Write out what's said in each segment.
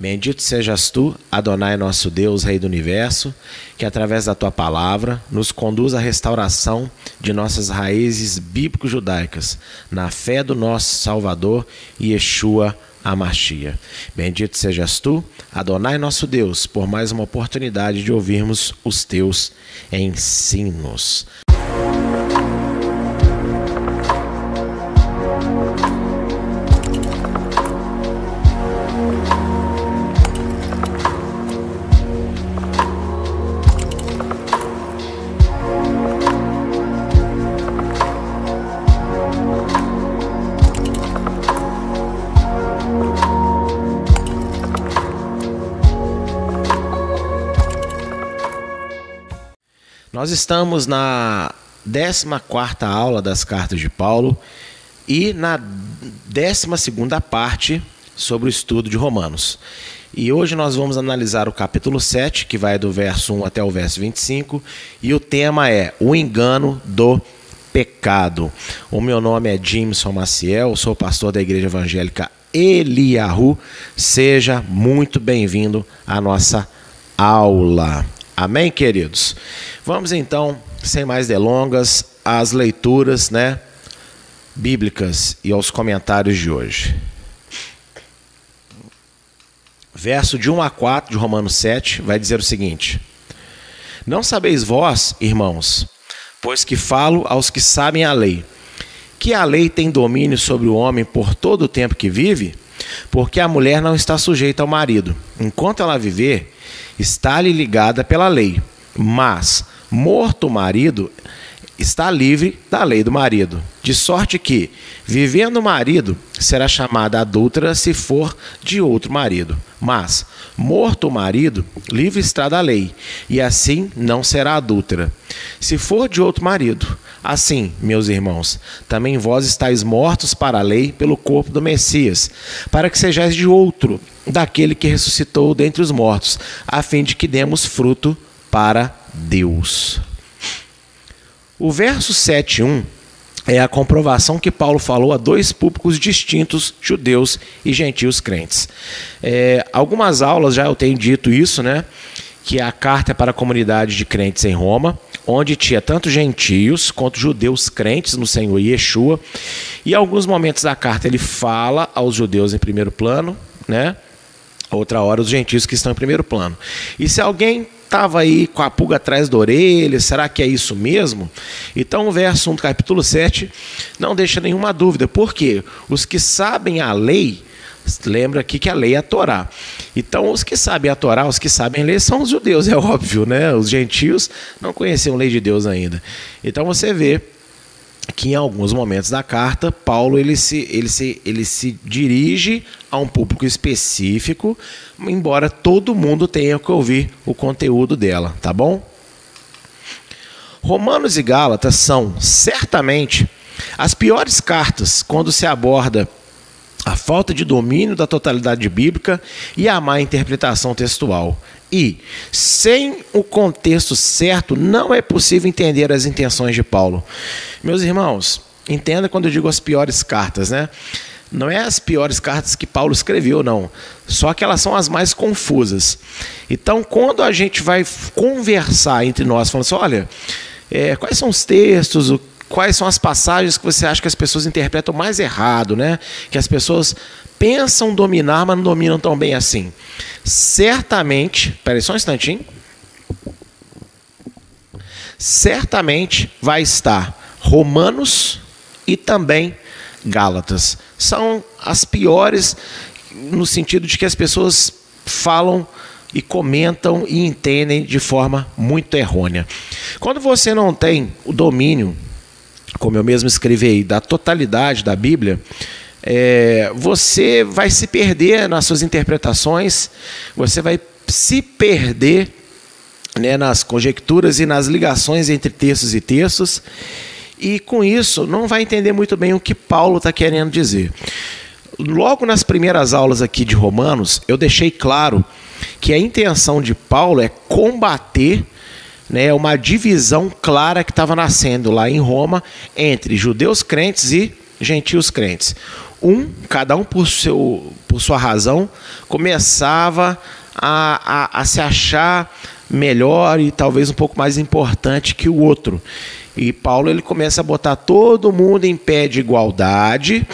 Bendito sejas tu, Adonai nosso Deus, Rei do universo, que através da tua palavra nos conduz à restauração de nossas raízes bíblico-judaicas, na fé do nosso Salvador Yeshua Amashia. Bendito sejas tu, Adonai nosso Deus, por mais uma oportunidade de ouvirmos os teus ensinos. Nós estamos na 14 aula das cartas de Paulo e na 12 parte sobre o estudo de Romanos. E hoje nós vamos analisar o capítulo 7, que vai do verso 1 até o verso 25, e o tema é o engano do pecado. O meu nome é Jimson Maciel, sou pastor da Igreja Evangélica Eliahu. Seja muito bem-vindo à nossa aula. Amém, queridos? Vamos então, sem mais delongas, às leituras, né, bíblicas e aos comentários de hoje. Verso de 1 a 4 de Romanos 7 vai dizer o seguinte: Não sabeis vós, irmãos, pois que falo aos que sabem a lei, que a lei tem domínio sobre o homem por todo o tempo que vive? Porque a mulher não está sujeita ao marido, enquanto ela viver, está-lhe ligada pela lei, mas, morto o marido, está livre da lei do marido. De sorte que, vivendo o marido, será chamada adúltera se for de outro marido. Mas, morto o marido, livre está da lei, e assim não será adúltera. Se for de outro marido, assim, meus irmãos, também vós estáis mortos para a lei pelo corpo do Messias, para que sejais de outro, daquele que ressuscitou dentre os mortos, a fim de que demos fruto para Deus. O verso 7:1 é a comprovação que Paulo falou a dois públicos distintos, judeus e gentios crentes. É, algumas aulas já eu tenho dito isso, né? Que a carta é para a comunidade de crentes em Roma, onde tinha tanto gentios quanto judeus crentes no Senhor Yeshua. E em alguns momentos da carta ele fala aos judeus em primeiro plano, né? Outra hora os gentios que estão em primeiro plano. E se alguém estava aí com a pulga atrás da orelha, será que é isso mesmo? Então o verso 1 do capítulo 7 não deixa nenhuma dúvida, porque os que sabem a lei, lembra aqui que a lei é a Torá. Então os que sabem a Torá, os que sabem a lei são os judeus, é óbvio, né? Os gentios não conheciam a lei de Deus ainda. Então você vê que em alguns momentos da carta, Paulo ele se, ele se, ele se dirige a um público específico, embora todo mundo tenha que ouvir o conteúdo dela, tá bom? Romanos e Gálatas são certamente as piores cartas quando se aborda a falta de domínio da totalidade bíblica e a má interpretação textual. E, sem o contexto certo, não é possível entender as intenções de Paulo. Meus irmãos, entenda quando eu digo as piores cartas, né? Não é as piores cartas que Paulo escreveu, não. Só que elas são as mais confusas. Então, quando a gente vai conversar entre nós, falando assim: olha, é, quais são os textos, quais são as passagens que você acha que as pessoas interpretam mais errado, né? Que as pessoas pensam dominar, mas não dominam tão bem assim. Certamente, peraí só um instantinho. Certamente vai estar Romanos e também Gálatas. São as piores no sentido de que as pessoas falam e comentam e entendem de forma muito errônea. Quando você não tem o domínio, como eu mesmo escrevi aí, da totalidade da Bíblia, é, você vai se perder nas suas interpretações, você vai se perder né, nas conjecturas e nas ligações entre textos e textos, e com isso não vai entender muito bem o que Paulo está querendo dizer. Logo nas primeiras aulas aqui de Romanos, eu deixei claro que a intenção de Paulo é combater né, uma divisão clara que estava nascendo lá em Roma entre judeus crentes e gentios crentes um, cada um por seu, por sua razão, começava a, a, a se achar melhor e talvez um pouco mais importante que o outro. E Paulo ele começa a botar todo mundo em pé de igualdade,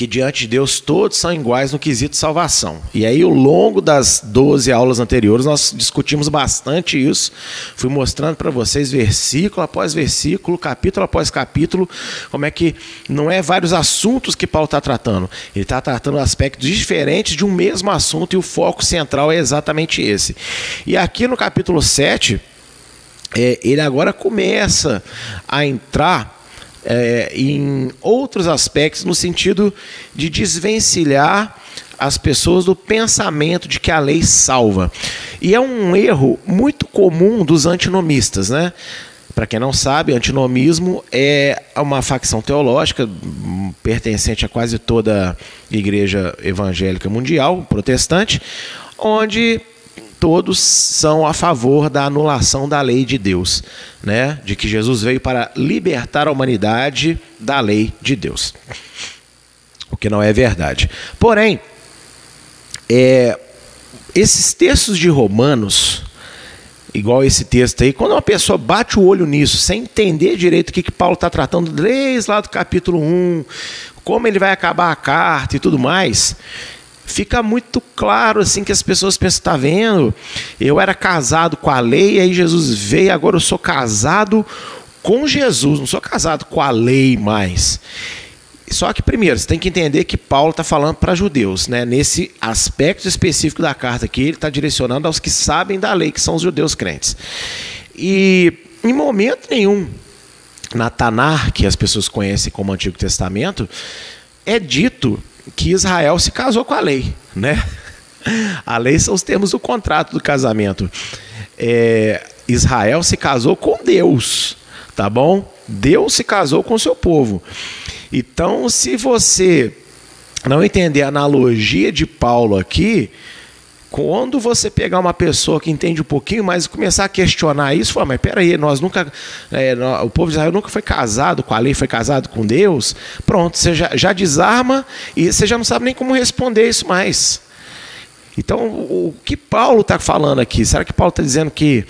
que diante de Deus todos são iguais no quesito salvação. E aí, ao longo das 12 aulas anteriores, nós discutimos bastante isso. Fui mostrando para vocês, versículo após versículo, capítulo após capítulo, como é que não é vários assuntos que Paulo está tratando. Ele está tratando aspectos diferentes de um mesmo assunto e o foco central é exatamente esse. E aqui no capítulo 7, é, ele agora começa a entrar é, em outros aspectos, no sentido de desvencilhar as pessoas do pensamento de que a lei salva. E é um erro muito comum dos antinomistas, né? Para quem não sabe, antinomismo é uma facção teológica pertencente a quase toda a igreja evangélica mundial, protestante, onde todos são a favor da anulação da lei de Deus, né? De que Jesus veio para libertar a humanidade da lei de Deus. O que não é verdade. Porém, é, esses textos de Romanos, igual esse texto aí, quando uma pessoa bate o olho nisso, sem entender direito o que, que Paulo está tratando, desde lá do capítulo 1, como ele vai acabar a carta e tudo mais, fica muito claro assim que as pessoas pensam, está vendo? Eu era casado com a lei, aí Jesus veio, agora eu sou casado com Jesus, não sou casado com a lei mais. Só que primeiro, você tem que entender que Paulo está falando para judeus, né? Nesse aspecto específico da carta aqui, ele está direcionando aos que sabem da lei, que são os judeus crentes. E em momento nenhum, na Tanar, que as pessoas conhecem como Antigo Testamento, é dito que Israel se casou com a lei, né? A lei são os termos do contrato do casamento. É, Israel se casou com Deus, tá bom? Deus se casou com o seu povo. Então, se você não entender a analogia de Paulo aqui, quando você pegar uma pessoa que entende um pouquinho mais e começar a questionar isso, fala, mas peraí, nós nunca. É, o povo de Israel nunca foi casado com a lei, foi casado com Deus. Pronto, você já, já desarma e você já não sabe nem como responder isso mais. Então, o que Paulo está falando aqui? Será que Paulo está dizendo que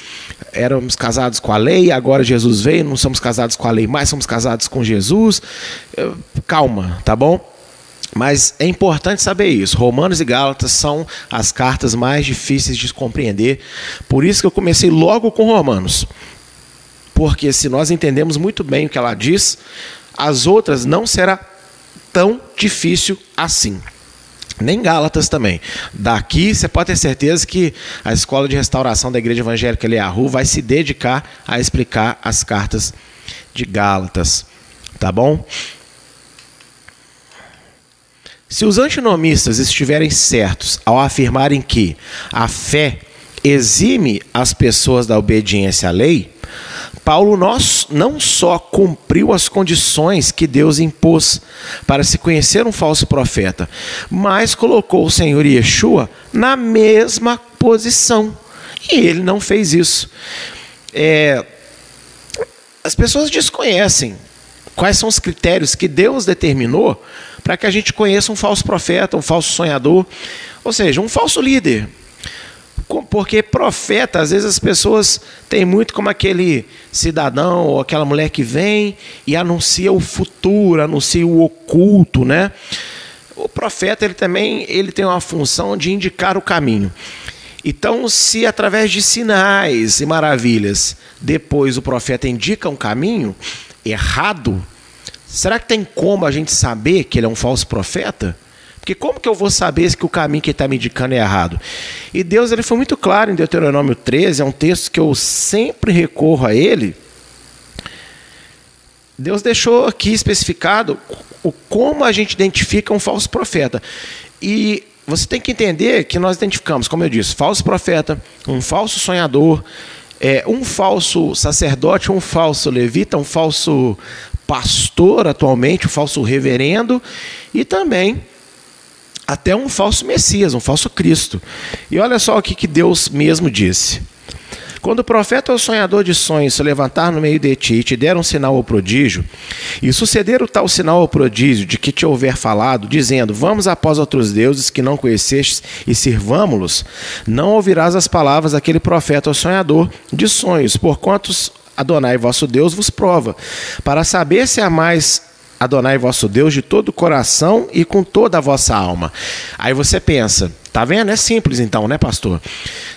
éramos casados com a lei, agora Jesus veio, não somos casados com a lei, mais somos casados com Jesus? Calma, tá bom? Mas é importante saber isso. Romanos e Gálatas são as cartas mais difíceis de compreender. Por isso que eu comecei logo com Romanos. Porque se nós entendemos muito bem o que ela diz, as outras não será tão difícil assim. Nem Gálatas também. Daqui você pode ter certeza que a escola de restauração da Igreja Evangélica Eliahu vai se dedicar a explicar as cartas de Gálatas. Tá bom? Se os antinomistas estiverem certos ao afirmarem que a fé exime as pessoas da obediência à lei, Paulo não só cumpriu as condições que Deus impôs para se conhecer um falso profeta, mas colocou o Senhor Yeshua na mesma posição. E ele não fez isso. É, as pessoas desconhecem quais são os critérios que Deus determinou para que a gente conheça um falso profeta, um falso sonhador, ou seja, um falso líder. Porque profeta, às vezes as pessoas têm muito como aquele cidadão ou aquela mulher que vem e anuncia o futuro, anuncia o oculto, né? O profeta ele também ele tem uma função de indicar o caminho. Então, se através de sinais e maravilhas depois o profeta indica um caminho errado, Será que tem como a gente saber que ele é um falso profeta? Porque como que eu vou saber que o caminho que ele está me indicando é errado? E Deus ele foi muito claro em Deuteronômio 13, é um texto que eu sempre recorro a ele. Deus deixou aqui especificado o como a gente identifica um falso profeta. E você tem que entender que nós identificamos, como eu disse, falso profeta, um falso sonhador, é, um falso sacerdote, um falso levita, um falso pastor atualmente, o falso reverendo, e também até um falso Messias, um falso Cristo. E olha só o que, que Deus mesmo disse. Quando o profeta ou sonhador de sonhos se levantar no meio de ti e te der um sinal ou prodígio, e suceder o tal sinal ou prodígio de que te houver falado, dizendo: Vamos após outros deuses que não conhecestes e sirvamo-los, não ouvirás as palavras daquele profeta ou sonhador de sonhos, porquanto Adonai vosso Deus vos prova, para saber se há mais Adonai vosso Deus de todo o coração e com toda a vossa alma. Aí você pensa, tá vendo? É simples então, né, pastor?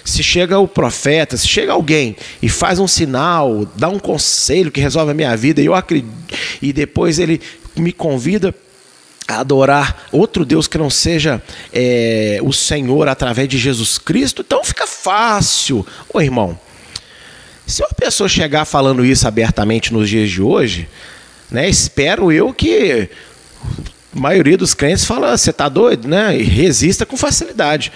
Se chega o profeta, se chega alguém e faz um sinal, dá um conselho que resolve a minha vida, e eu acredito, e depois ele me convida a adorar outro Deus que não seja é, o Senhor através de Jesus Cristo, então fica fácil. Ô irmão, se uma pessoa chegar falando isso abertamente nos dias de hoje, né? Espero eu que a maioria dos crentes fala, você está doido, né? E resista com facilidade.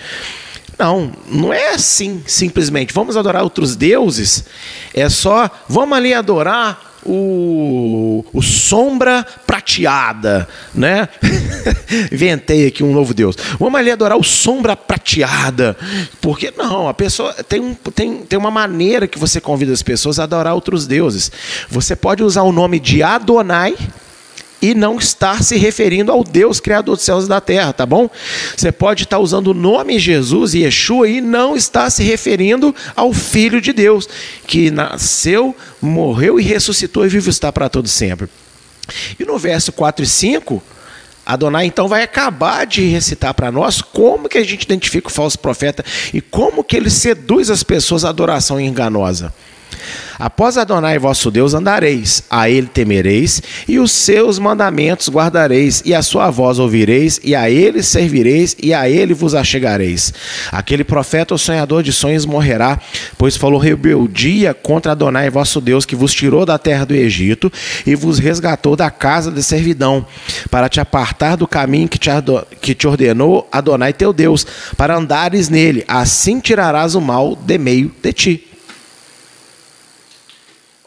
Não, não é assim, simplesmente. Vamos adorar outros deuses. É só, vamos ali adorar o, o sombra prateada, né? Inventei aqui um novo Deus. Vamos ali adorar o sombra prateada. Porque não, a pessoa tem, um, tem, tem uma maneira que você convida as pessoas a adorar outros deuses. Você pode usar o nome de Adonai e não estar se referindo ao Deus criador dos céus e da terra, tá bom? Você pode estar usando o nome Jesus e Yeshua e não estar se referindo ao Filho de Deus, que nasceu, morreu e ressuscitou e vive está para todo sempre. E no verso 4 e 5, Adonai então vai acabar de recitar para nós como que a gente identifica o falso profeta e como que ele seduz as pessoas à adoração enganosa. Após Adonai vosso Deus andareis, a ele temereis, e os seus mandamentos guardareis, e a sua voz ouvireis, e a ele servireis, e a ele vos achegareis. Aquele profeta ou sonhador de sonhos morrerá, pois falou rebeldia contra Adonai vosso Deus, que vos tirou da terra do Egito e vos resgatou da casa de servidão, para te apartar do caminho que te, que te ordenou Adonai teu Deus, para andares nele, assim tirarás o mal de meio de ti.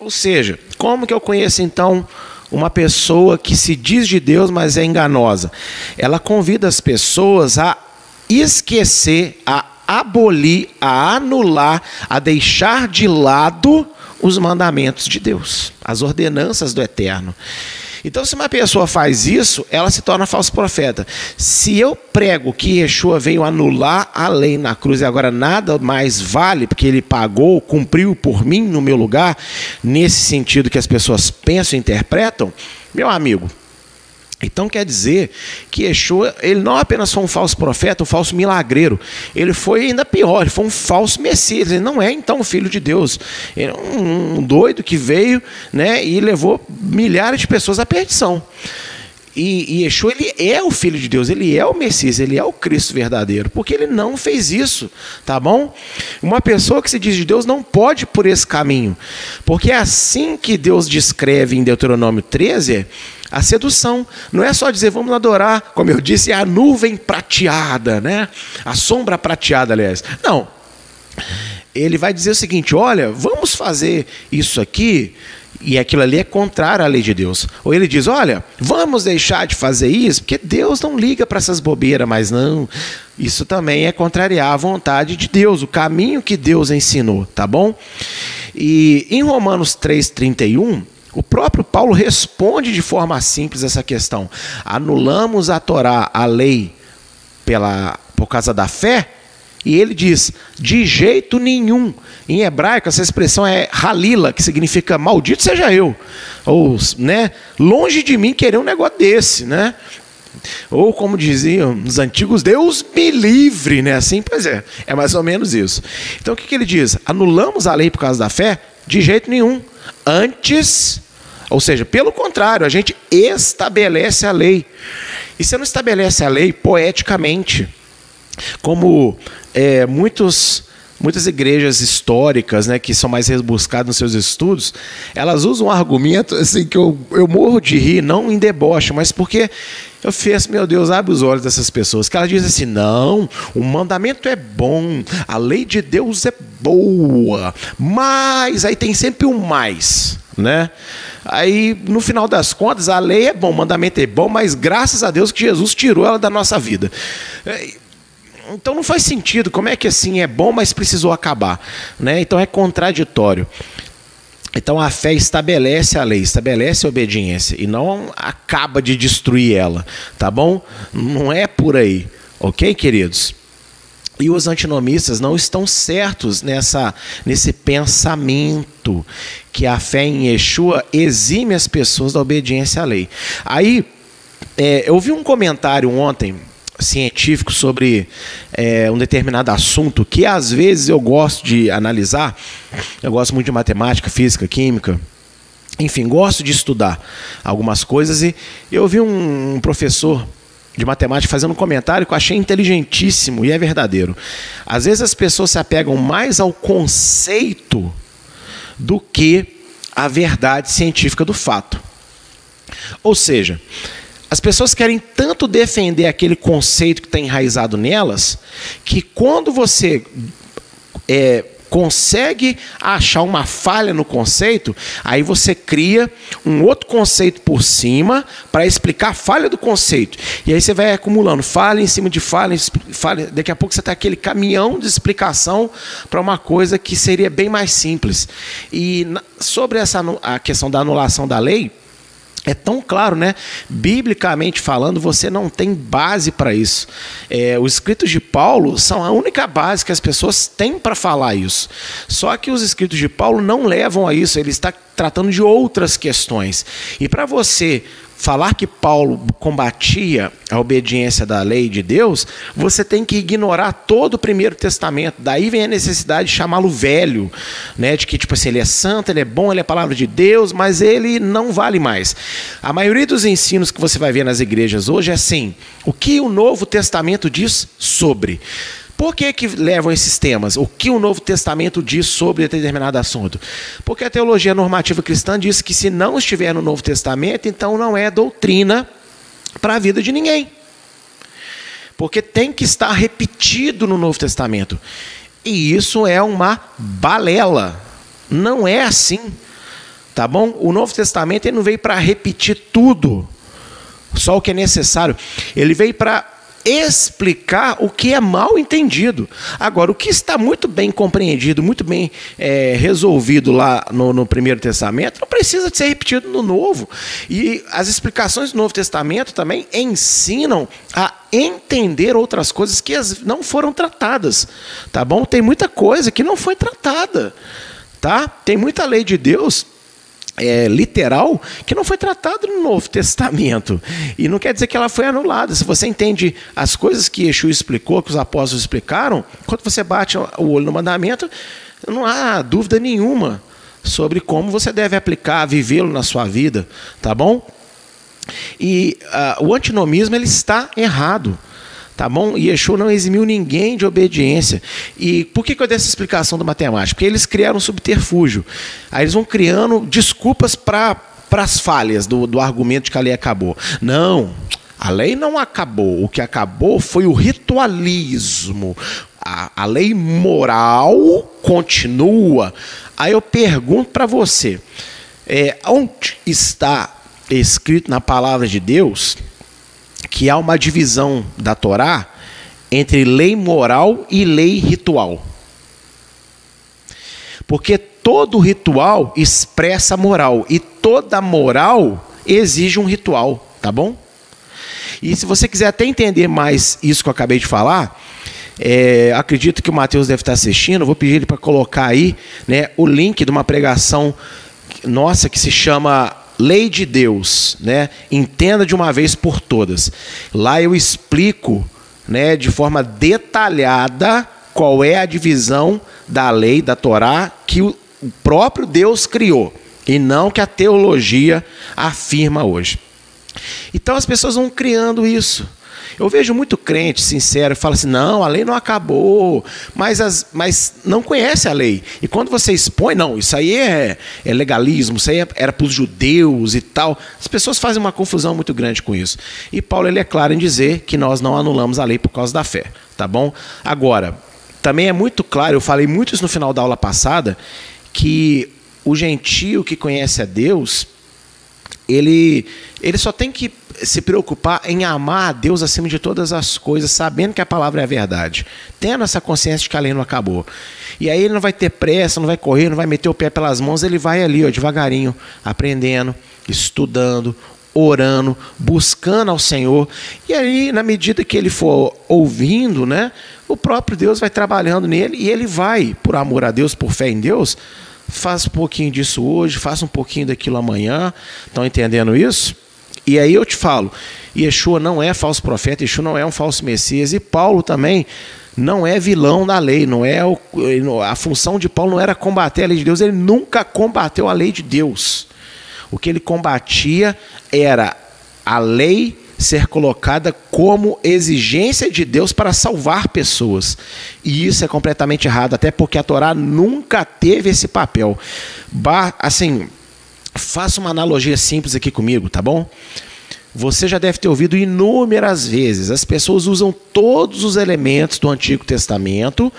Ou seja, como que eu conheço então uma pessoa que se diz de Deus, mas é enganosa? Ela convida as pessoas a esquecer, a abolir, a anular, a deixar de lado os mandamentos de Deus, as ordenanças do Eterno. Então, se uma pessoa faz isso, ela se torna falso profeta. Se eu prego que Yeshua veio anular a lei na cruz e agora nada mais vale, porque ele pagou, cumpriu por mim no meu lugar, nesse sentido que as pessoas pensam e interpretam, meu amigo, então quer dizer que Yeshua, ele não apenas foi um falso profeta, um falso milagreiro, ele foi ainda pior, ele foi um falso messias, ele não é então o filho de Deus, ele é um doido que veio né, e levou milhares de pessoas à perdição. E, e ele é o Filho de Deus, ele é o Messias, ele é o Cristo verdadeiro, porque ele não fez isso, tá bom? Uma pessoa que se diz de Deus não pode ir por esse caminho, porque é assim que Deus descreve em Deuteronômio 13 a sedução. Não é só dizer vamos adorar, como eu disse, é a nuvem prateada, né? A sombra prateada, aliás. Não. Ele vai dizer o seguinte: olha, vamos fazer isso aqui e aquilo ali é contrário à lei de Deus. Ou ele diz: olha, vamos deixar de fazer isso, porque Deus não liga para essas bobeiras, mas não. Isso também é contrariar a vontade de Deus, o caminho que Deus ensinou, tá bom? E em Romanos 3,31, o próprio Paulo responde de forma simples essa questão. Anulamos a Torá, a lei, pela, por causa da fé? E ele diz: de jeito nenhum. Em hebraico, essa expressão é halila, que significa maldito seja eu. Ou, né, longe de mim querer um negócio desse, né? Ou como diziam os antigos, Deus me livre, né? Assim, pois é, é mais ou menos isso. Então o que, que ele diz? Anulamos a lei por causa da fé? De jeito nenhum. Antes, ou seja, pelo contrário, a gente estabelece a lei. E você não estabelece a lei poeticamente, como é, muitos muitas igrejas históricas, né, que são mais rebuscadas nos seus estudos, elas usam um argumento assim que eu, eu morro de rir, não em deboche, mas porque eu fiz, meu Deus, abre os olhos dessas pessoas, que elas dizem assim: não, o mandamento é bom, a lei de Deus é boa, mas aí tem sempre um mais, né? Aí, no final das contas, a lei é bom, o mandamento é bom, mas graças a Deus que Jesus tirou ela da nossa vida. Então não faz sentido. Como é que assim é bom, mas precisou acabar? Né? Então é contraditório. Então a fé estabelece a lei, estabelece a obediência e não acaba de destruir ela, tá bom? Não é por aí, ok, queridos? E os antinomistas não estão certos nessa, nesse pensamento que a fé em Yeshua exime as pessoas da obediência à lei. Aí, é, eu vi um comentário ontem científico sobre é, um determinado assunto que às vezes eu gosto de analisar. Eu gosto muito de matemática, física, química. Enfim, gosto de estudar algumas coisas e eu vi um professor de matemática fazendo um comentário que eu achei inteligentíssimo e é verdadeiro. Às vezes as pessoas se apegam mais ao conceito do que à verdade científica do fato. Ou seja, as pessoas querem tanto defender aquele conceito que está enraizado nelas, que quando você é, consegue achar uma falha no conceito, aí você cria um outro conceito por cima para explicar a falha do conceito. E aí você vai acumulando falha em cima de falha, falha. daqui a pouco você está aquele caminhão de explicação para uma coisa que seria bem mais simples. E sobre essa a questão da anulação da lei, é tão claro, né? Biblicamente falando, você não tem base para isso. É, os escritos de Paulo são a única base que as pessoas têm para falar isso. Só que os escritos de Paulo não levam a isso, ele está tratando de outras questões. E para você falar que Paulo combatia a obediência da lei de Deus, você tem que ignorar todo o Primeiro Testamento. Daí vem a necessidade de chamá-lo velho, né? De que tipo assim, ele é santo, ele é bom, ele é palavra de Deus, mas ele não vale mais. A maioria dos ensinos que você vai ver nas igrejas hoje é assim: o que o Novo Testamento diz sobre? Por que, que levam esses temas? O que o Novo Testamento diz sobre determinado assunto? Porque a teologia normativa cristã diz que se não estiver no Novo Testamento, então não é doutrina para a vida de ninguém. Porque tem que estar repetido no Novo Testamento. E isso é uma balela. Não é assim. Tá bom? O Novo Testamento ele não veio para repetir tudo, só o que é necessário. Ele veio para explicar o que é mal entendido. Agora, o que está muito bem compreendido, muito bem é, resolvido lá no, no, Primeiro Testamento, não precisa de ser repetido no Novo. E as explicações do Novo Testamento também ensinam a entender outras coisas que não foram tratadas. Tá bom? Tem muita coisa que não foi tratada. Tá? Tem muita lei de Deus é, literal que não foi tratado no Novo Testamento. E não quer dizer que ela foi anulada. Se você entende as coisas que Yeshua explicou, que os apóstolos explicaram, quando você bate o olho no mandamento, não há dúvida nenhuma sobre como você deve aplicar, vivê-lo na sua vida, tá bom? E uh, o antinomismo ele está errado. Tá bom? E Yeshua não eximiu ninguém de obediência. E por que, que eu dei essa explicação do matemática? Porque eles criaram um subterfúgio. Aí eles vão criando desculpas para as falhas do, do argumento que a lei acabou. Não, a lei não acabou. O que acabou foi o ritualismo. A, a lei moral continua. Aí eu pergunto para você: é, onde está escrito na palavra de Deus que há uma divisão da Torá entre lei moral e lei ritual. Porque todo ritual expressa moral e toda moral exige um ritual, tá bom? E se você quiser até entender mais isso que eu acabei de falar, é, acredito que o Mateus deve estar assistindo, vou pedir ele para colocar aí né, o link de uma pregação nossa que se chama lei de Deus, né? Entenda de uma vez por todas. Lá eu explico, né, de forma detalhada qual é a divisão da lei da Torá que o próprio Deus criou e não que a teologia afirma hoje. Então as pessoas vão criando isso. Eu vejo muito crente sincero que fala assim: não, a lei não acabou, mas, as, mas não conhece a lei. E quando você expõe, não, isso aí é, é legalismo, isso aí é, era para os judeus e tal. As pessoas fazem uma confusão muito grande com isso. E Paulo ele é claro em dizer que nós não anulamos a lei por causa da fé, tá bom? Agora, também é muito claro, eu falei muito isso no final da aula passada, que o gentio que conhece a Deus, ele ele só tem que se preocupar em amar a Deus acima de todas as coisas, sabendo que a palavra é a verdade, tendo essa consciência de que a lei não acabou. E aí ele não vai ter pressa, não vai correr, não vai meter o pé pelas mãos, ele vai ali, ó, devagarinho, aprendendo, estudando, orando, buscando ao Senhor. E aí, na medida que ele for ouvindo, né, o próprio Deus vai trabalhando nele e ele vai, por amor a Deus, por fé em Deus, faz um pouquinho disso hoje, faça um pouquinho daquilo amanhã. Estão entendendo isso? E aí eu te falo, Yeshua não é falso profeta, Yeshua não é um falso Messias, e Paulo também não é vilão da lei, não é o, a função de Paulo não era combater a lei de Deus, ele nunca combateu a lei de Deus. O que ele combatia era a lei ser colocada como exigência de Deus para salvar pessoas. E isso é completamente errado, até porque a Torá nunca teve esse papel. Assim, faça uma analogia simples aqui comigo, tá bom? Você já deve ter ouvido inúmeras vezes. As pessoas usam todos os elementos do Antigo Testamento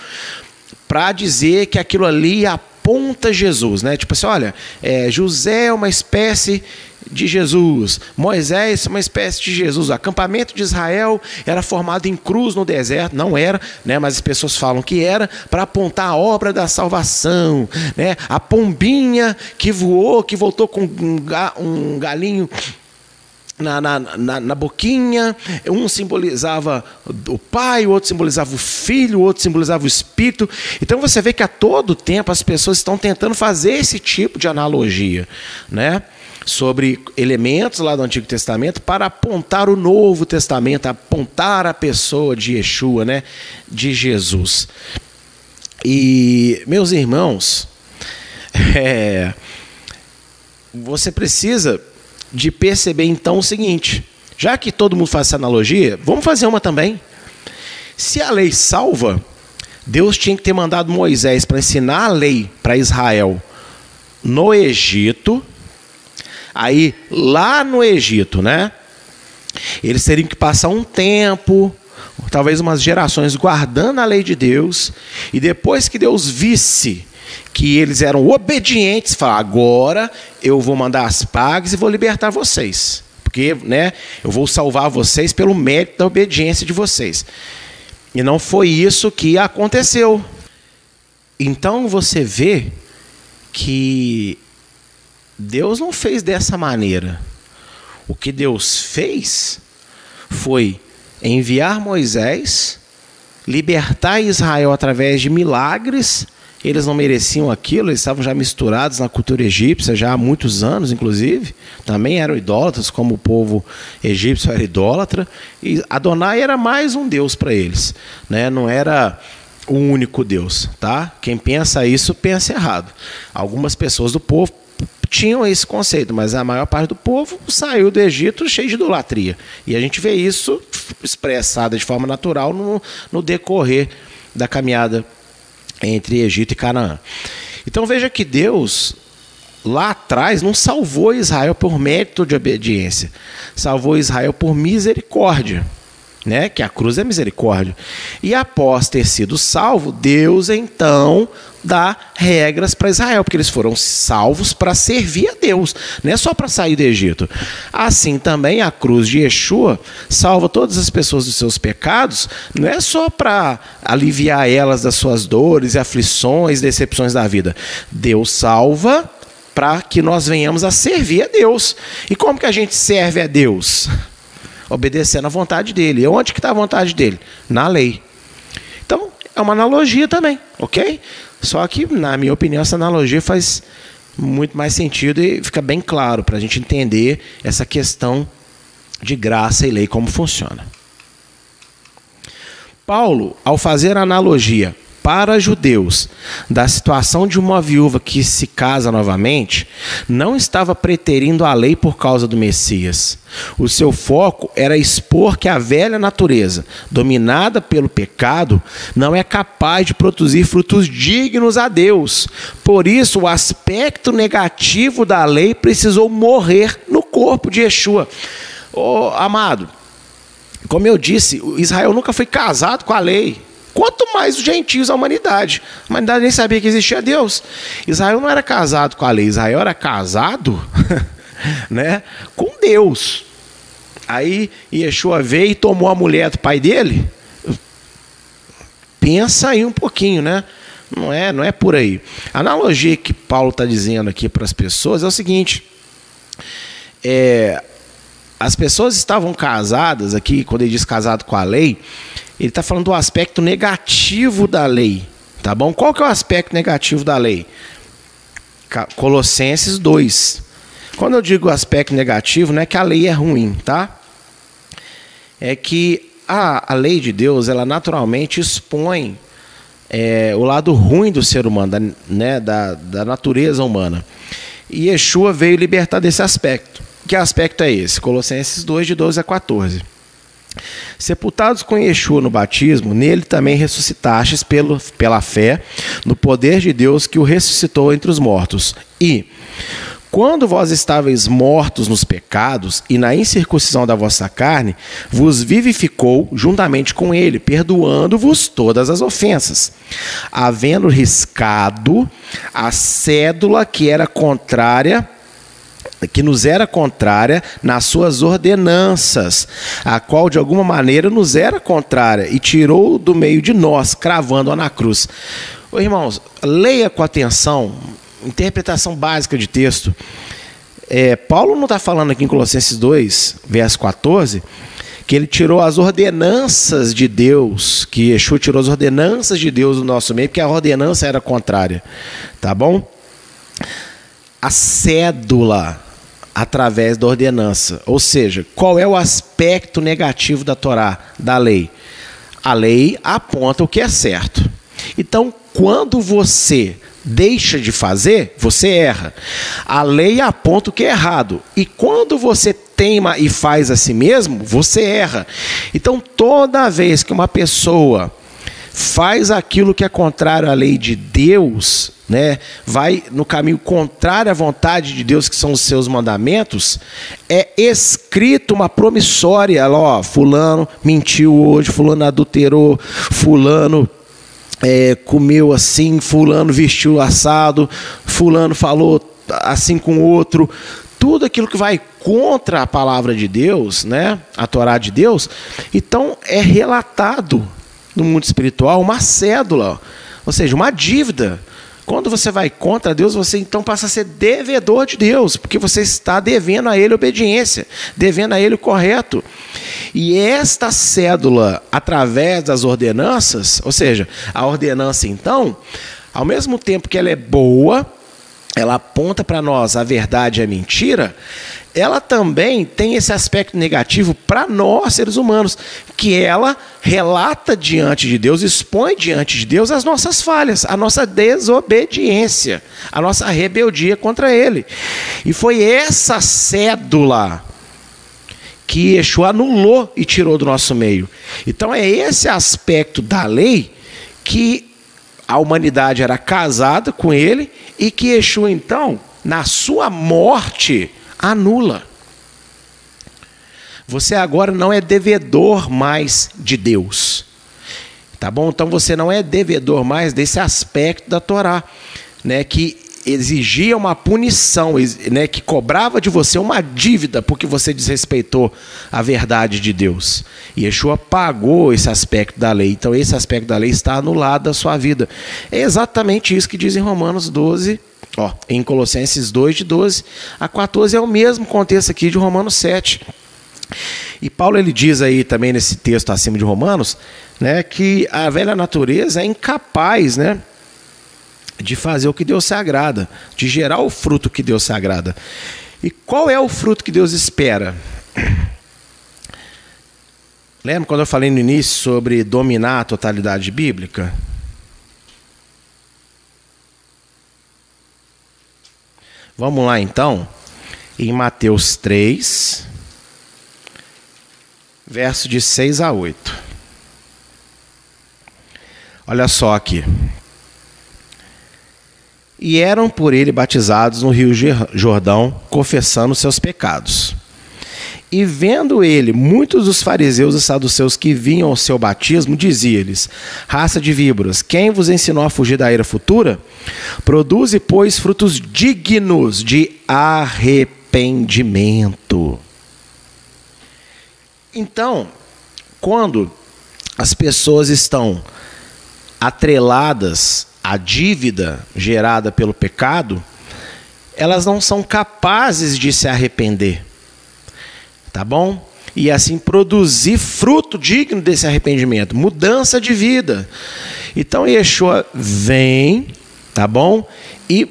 para dizer que aquilo ali aponta Jesus, né? Tipo assim, olha, é, José é uma espécie de Jesus, Moisés uma espécie de Jesus. O acampamento de Israel era formado em cruz no deserto, não era, né? Mas as pessoas falam que era para apontar a obra da salvação, né? A pombinha que voou, que voltou com um galinho na, na, na, na, boquinha, um simbolizava o pai, o outro simbolizava o filho, o outro simbolizava o espírito. Então você vê que a todo tempo as pessoas estão tentando fazer esse tipo de analogia, né? Sobre elementos lá do Antigo Testamento para apontar o Novo Testamento, apontar a pessoa de Yeshua, né? De Jesus. E, meus irmãos, é, você precisa de perceber então o seguinte: já que todo mundo faz essa analogia, vamos fazer uma também. Se a lei salva, Deus tinha que ter mandado Moisés para ensinar a lei para Israel no Egito. Aí, lá no Egito, né? Eles teriam que passar um tempo, talvez umas gerações, guardando a lei de Deus. E depois que Deus visse que eles eram obedientes, falar, agora eu vou mandar as pagas e vou libertar vocês. Porque né, eu vou salvar vocês pelo mérito da obediência de vocês. E não foi isso que aconteceu. Então você vê que Deus não fez dessa maneira. O que Deus fez foi enviar Moisés, libertar Israel através de milagres eles não mereciam aquilo, eles estavam já misturados na cultura egípcia já há muitos anos, inclusive. Também eram idólatras, como o povo egípcio era idólatra. E Adonai era mais um deus para eles, né? não era o único deus. Tá? Quem pensa isso, pensa errado. Algumas pessoas do povo tinham esse conceito, mas a maior parte do povo saiu do Egito cheio de idolatria. E a gente vê isso expressado de forma natural no, no decorrer da caminhada entre Egito e Canaã. Então veja que Deus lá atrás não salvou Israel por mérito de obediência, salvou Israel por misericórdia né? Que a cruz é misericórdia. E após ter sido salvo, Deus então dá regras para Israel, porque eles foram salvos para servir a Deus, não é só para sair do Egito. Assim também a cruz de Yeshua salva todas as pessoas dos seus pecados, não é só para aliviar elas das suas dores aflições, decepções da vida. Deus salva para que nós venhamos a servir a Deus. E como que a gente serve a Deus? Obedecendo à vontade dele. E onde que está a vontade dele? Na lei. Então, é uma analogia também, ok? Só que, na minha opinião, essa analogia faz muito mais sentido e fica bem claro para a gente entender essa questão de graça e lei, como funciona. Paulo, ao fazer a analogia para judeus da situação de uma viúva que se casa novamente, não estava preterindo a lei por causa do Messias. O seu foco era expor que a velha natureza, dominada pelo pecado, não é capaz de produzir frutos dignos a Deus. Por isso, o aspecto negativo da lei precisou morrer no corpo de Yeshua. Oh, amado, como eu disse, Israel nunca foi casado com a lei. Quanto mais os gentios, a humanidade. A humanidade nem sabia que existia Deus. Israel não era casado com a lei, Israel era casado né? Com Deus. Aí Yeshua veio e tomou a mulher do pai dele. Pensa aí um pouquinho, né? Não é, não é por aí. A analogia que Paulo está dizendo aqui para as pessoas é o seguinte: é, as pessoas estavam casadas aqui, quando ele diz casado com a lei, ele está falando do aspecto negativo da lei, tá bom? Qual que é o aspecto negativo da lei? Colossenses 2. Quando eu digo aspecto negativo, não é que a lei é ruim, tá? É que a, a lei de Deus, ela naturalmente expõe é, o lado ruim do ser humano, da, né, da, da natureza humana. E Yeshua veio libertar desse aspecto. Que aspecto é esse? Colossenses 2, de 12 a 14. Sepultados com Yeshua no batismo, nele também ressuscitastes pelo, pela fé no poder de Deus que o ressuscitou entre os mortos. E, quando vós estáveis mortos nos pecados e na incircuncisão da vossa carne, vos vivificou juntamente com ele, perdoando-vos todas as ofensas, havendo riscado a cédula que era contrária que nos era contrária nas suas ordenanças, a qual de alguma maneira nos era contrária e tirou do meio de nós, cravando-a na cruz. Ô, irmãos, leia com atenção, interpretação básica de texto. É, Paulo não está falando aqui em Colossenses 2, verso 14, que ele tirou as ordenanças de Deus, que Yeshua tirou as ordenanças de Deus do nosso meio, porque a ordenança era contrária. Tá bom? A cédula através da ordenança. Ou seja, qual é o aspecto negativo da Torá, da lei? A lei aponta o que é certo. Então, quando você deixa de fazer, você erra. A lei aponta o que é errado. E quando você teima e faz a si mesmo, você erra. Então, toda vez que uma pessoa faz aquilo que é contrário à lei de Deus, né, vai no caminho contrário à vontade de Deus, que são os seus mandamentos, é escrito uma promissória, ó, fulano mentiu hoje, fulano adulterou, fulano é, comeu assim, fulano vestiu assado, fulano falou assim com outro, tudo aquilo que vai contra a palavra de Deus, né, a Torá de Deus, então é relatado no mundo espiritual uma cédula, ou seja, uma dívida. Quando você vai contra Deus, você então passa a ser devedor de Deus, porque você está devendo a Ele obediência, devendo a Ele o correto. E esta cédula, através das ordenanças, ou seja, a ordenança então, ao mesmo tempo que ela é boa, ela aponta para nós a verdade e a mentira, ela também tem esse aspecto negativo para nós, seres humanos, que ela relata diante de Deus, expõe diante de Deus as nossas falhas, a nossa desobediência, a nossa rebeldia contra Ele. E foi essa cédula que Yeshua anulou e tirou do nosso meio. Então é esse aspecto da lei que a humanidade era casada com ele e que Yeshua, então, na sua morte, anula. Você agora não é devedor mais de Deus. Tá bom? Então você não é devedor mais desse aspecto da Torá, né, que exigia uma punição, né, que cobrava de você uma dívida porque você desrespeitou a verdade de Deus. E Yeshua pagou esse aspecto da lei. Então esse aspecto da lei está anulado da sua vida. É exatamente isso que diz em Romanos 12, ó, em Colossenses 2 de 12 a 14 é o mesmo contexto aqui de Romanos 7. E Paulo ele diz aí também nesse texto acima de Romanos, né, que a velha natureza é incapaz, né, de fazer o que Deus se agrada, de gerar o fruto que Deus se agrada. E qual é o fruto que Deus espera? Lembra quando eu falei no início sobre dominar a totalidade bíblica? Vamos lá então, em Mateus 3, verso de 6 a 8. Olha só aqui e eram por ele batizados no rio Jordão, confessando seus pecados. E vendo ele muitos dos fariseus e saduceus que vinham ao seu batismo, dizia-lhes: Raça de víboras, quem vos ensinou a fugir da era futura? Produze, pois, frutos dignos de arrependimento arrependimento. Então, quando as pessoas estão atreladas à dívida gerada pelo pecado, elas não são capazes de se arrepender. Tá bom? E assim produzir fruto digno desse arrependimento, mudança de vida. Então Yeshua vem, tá bom? E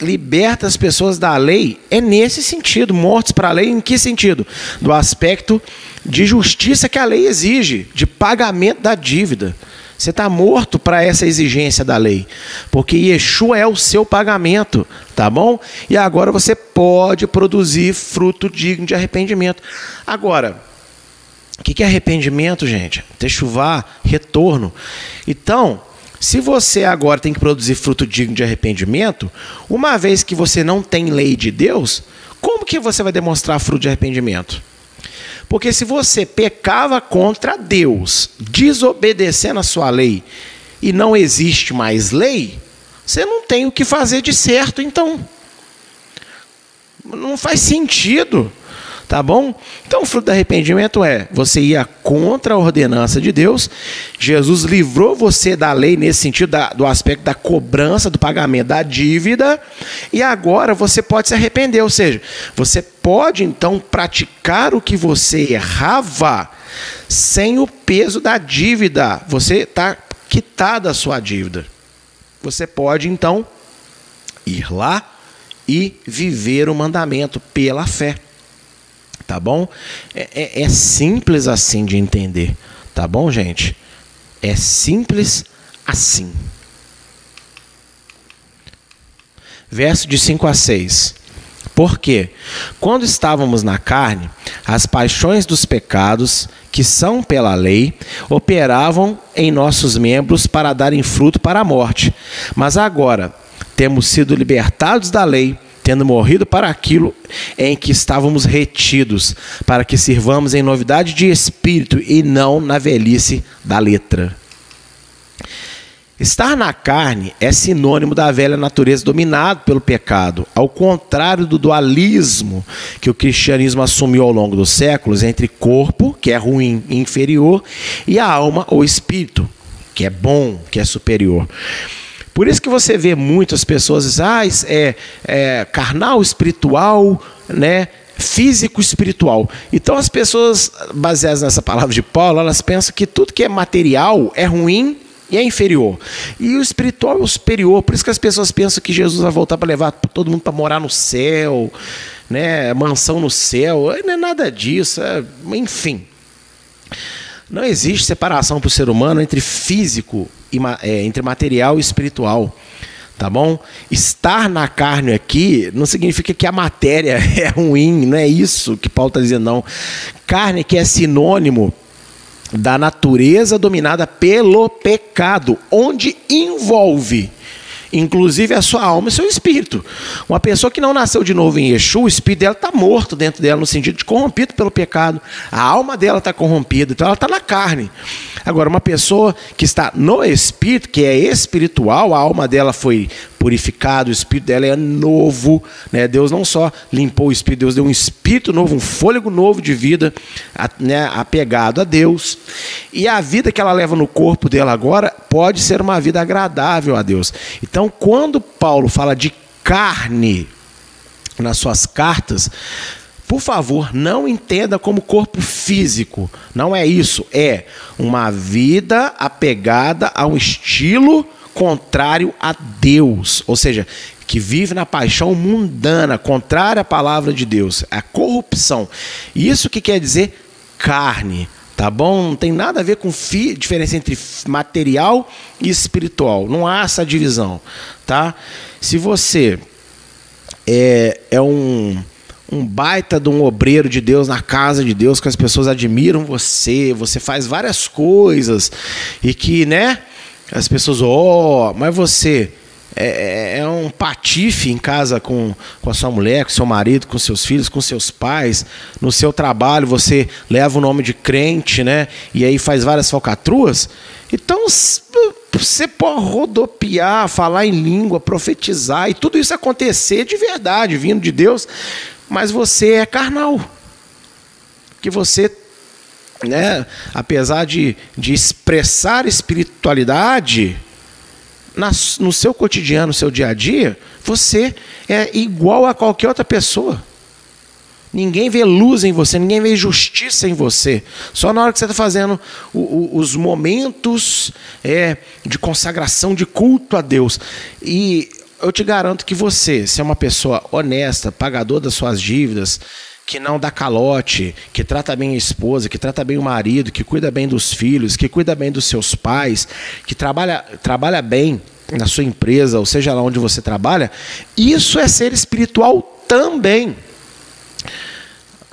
liberta as pessoas da lei é nesse sentido, mortos para a lei, em que sentido? Do aspecto de justiça que a lei exige, de pagamento da dívida. Você está morto para essa exigência da lei, porque Yeshua é o seu pagamento, tá bom? E agora você pode produzir fruto digno de arrependimento. Agora, o que é arrependimento, gente? Techuvá, retorno. Então, se você agora tem que produzir fruto digno de arrependimento, uma vez que você não tem lei de Deus, como que você vai demonstrar fruto de arrependimento? Porque se você pecava contra Deus, desobedecendo a sua lei, e não existe mais lei, você não tem o que fazer de certo, então. Não faz sentido. Tá bom? Então o fruto do arrependimento é você ia contra a ordenança de Deus. Jesus livrou você da lei nesse sentido, da, do aspecto da cobrança, do pagamento da dívida. E agora você pode se arrepender. Ou seja, você pode então praticar o que você errava sem o peso da dívida. Você está quitado a sua dívida. Você pode então ir lá e viver o mandamento pela fé. Tá bom? É, é, é simples assim de entender. Tá bom, gente? É simples assim. Verso de 5 a 6. Porque, quando estávamos na carne, as paixões dos pecados, que são pela lei, operavam em nossos membros para darem fruto para a morte. Mas agora temos sido libertados da lei tendo morrido para aquilo em que estávamos retidos, para que sirvamos em novidade de espírito e não na velhice da letra. Estar na carne é sinônimo da velha natureza dominada pelo pecado, ao contrário do dualismo que o cristianismo assumiu ao longo dos séculos entre corpo, que é ruim e inferior, e a alma ou espírito, que é bom, que é superior. Por isso que você vê muitas pessoas dizem, ah, é, é carnal espiritual, né? físico espiritual. Então as pessoas, baseadas nessa palavra de Paulo, elas pensam que tudo que é material é ruim e é inferior. E o espiritual é o superior. Por isso que as pessoas pensam que Jesus vai voltar para levar todo mundo para morar no céu, né? mansão no céu. Não é nada disso. É... enfim. Não existe separação para o ser humano entre físico entre material e espiritual. Tá bom? Estar na carne aqui não significa que a matéria é ruim, não é isso que Paulo está dizendo, não. Carne que é sinônimo da natureza dominada pelo pecado, onde envolve inclusive a sua alma e seu espírito. Uma pessoa que não nasceu de novo em Yeshua, o espírito dela está morto dentro dela, no sentido de corrompido pelo pecado. A alma dela está corrompida, então ela está na carne. Agora, uma pessoa que está no espírito, que é espiritual, a alma dela foi purificado, o espírito dela é novo. Né? Deus não só limpou o espírito, Deus deu um espírito novo, um fôlego novo de vida, né? apegado a Deus. E a vida que ela leva no corpo dela agora pode ser uma vida agradável a Deus. Então, quando Paulo fala de carne nas suas cartas, por favor, não entenda como corpo físico. Não é isso. É uma vida apegada a um estilo contrário a Deus, ou seja, que vive na paixão mundana, contrária à palavra de Deus, a corrupção. Isso que quer dizer carne, tá bom? Não tem nada a ver com fi, diferença entre material e espiritual. Não há essa divisão, tá? Se você é, é um um baita de um obreiro de Deus na casa de Deus, que as pessoas admiram você, você faz várias coisas e que, né? As pessoas, ó, oh, mas você é, é, é, um patife em casa com, com a sua mulher, com seu marido, com seus filhos, com seus pais. No seu trabalho você leva o nome de crente, né? E aí faz várias falcatruas. Então você pode rodopiar, falar em língua, profetizar e tudo isso acontecer de verdade, vindo de Deus. Mas você é carnal. Que você, né, apesar de, de expressar espiritualidade, na, no seu cotidiano, no seu dia a dia, você é igual a qualquer outra pessoa. Ninguém vê luz em você, ninguém vê justiça em você. Só na hora que você está fazendo o, o, os momentos é, de consagração, de culto a Deus. E eu te garanto que você, se é uma pessoa honesta, pagador das suas dívidas, que não dá calote, que trata bem a esposa, que trata bem o marido, que cuida bem dos filhos, que cuida bem dos seus pais, que trabalha, trabalha bem na sua empresa, ou seja lá onde você trabalha, isso é ser espiritual também.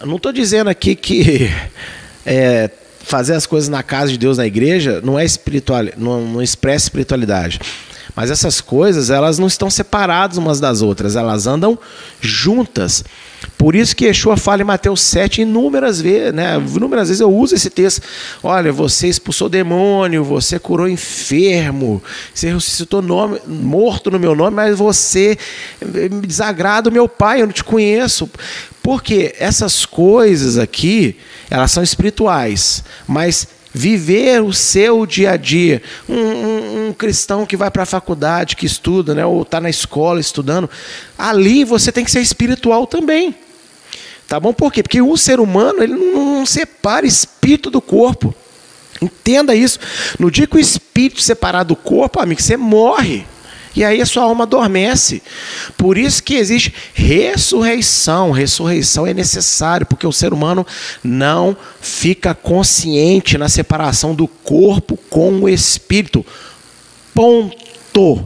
Não estou dizendo aqui que é, fazer as coisas na casa de Deus, na igreja, não é espiritual, não, não expressa espiritualidade. Mas essas coisas, elas não estão separadas umas das outras, elas andam juntas. Por isso que Yeshua fala em Mateus 7 inúmeras vezes, né? Inúmeras vezes eu uso esse texto. Olha, você expulsou demônio, você curou enfermo, você ressuscitou nome, morto no meu nome, mas você me desagrada o meu pai, eu não te conheço. Porque essas coisas aqui, elas são espirituais, mas viver o seu dia a dia. Um, um, um cristão que vai para a faculdade, que estuda, né, ou está na escola estudando, ali você tem que ser espiritual também. Tá bom? Por quê? Porque o ser humano ele não, não separa espírito do corpo. Entenda isso. No dia que o espírito separar do corpo, amigo, você morre. E aí a sua alma adormece. Por isso que existe ressurreição. Ressurreição é necessário, porque o ser humano não fica consciente na separação do corpo com o espírito. Ponto.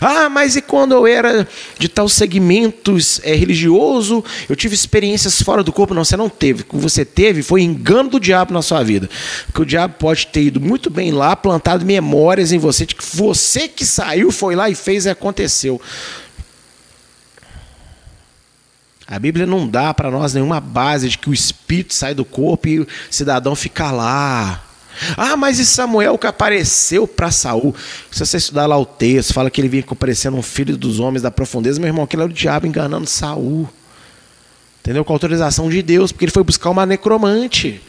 Ah, mas e quando eu era de tal segmento é, religioso, eu tive experiências fora do corpo? Não, você não teve. O que você teve foi engano do diabo na sua vida. Porque o diabo pode ter ido muito bem lá, plantado memórias em você, de que você que saiu, foi lá e fez e aconteceu. A Bíblia não dá para nós nenhuma base de que o espírito sai do corpo e o cidadão fica lá. Ah, mas e Samuel que apareceu para Saul? Se você estudar lá o texto, fala que ele vinha aparecendo um filho dos homens da profundeza, meu irmão, aquilo era o diabo enganando Saul. Entendeu? Com autorização de Deus, porque ele foi buscar uma necromante,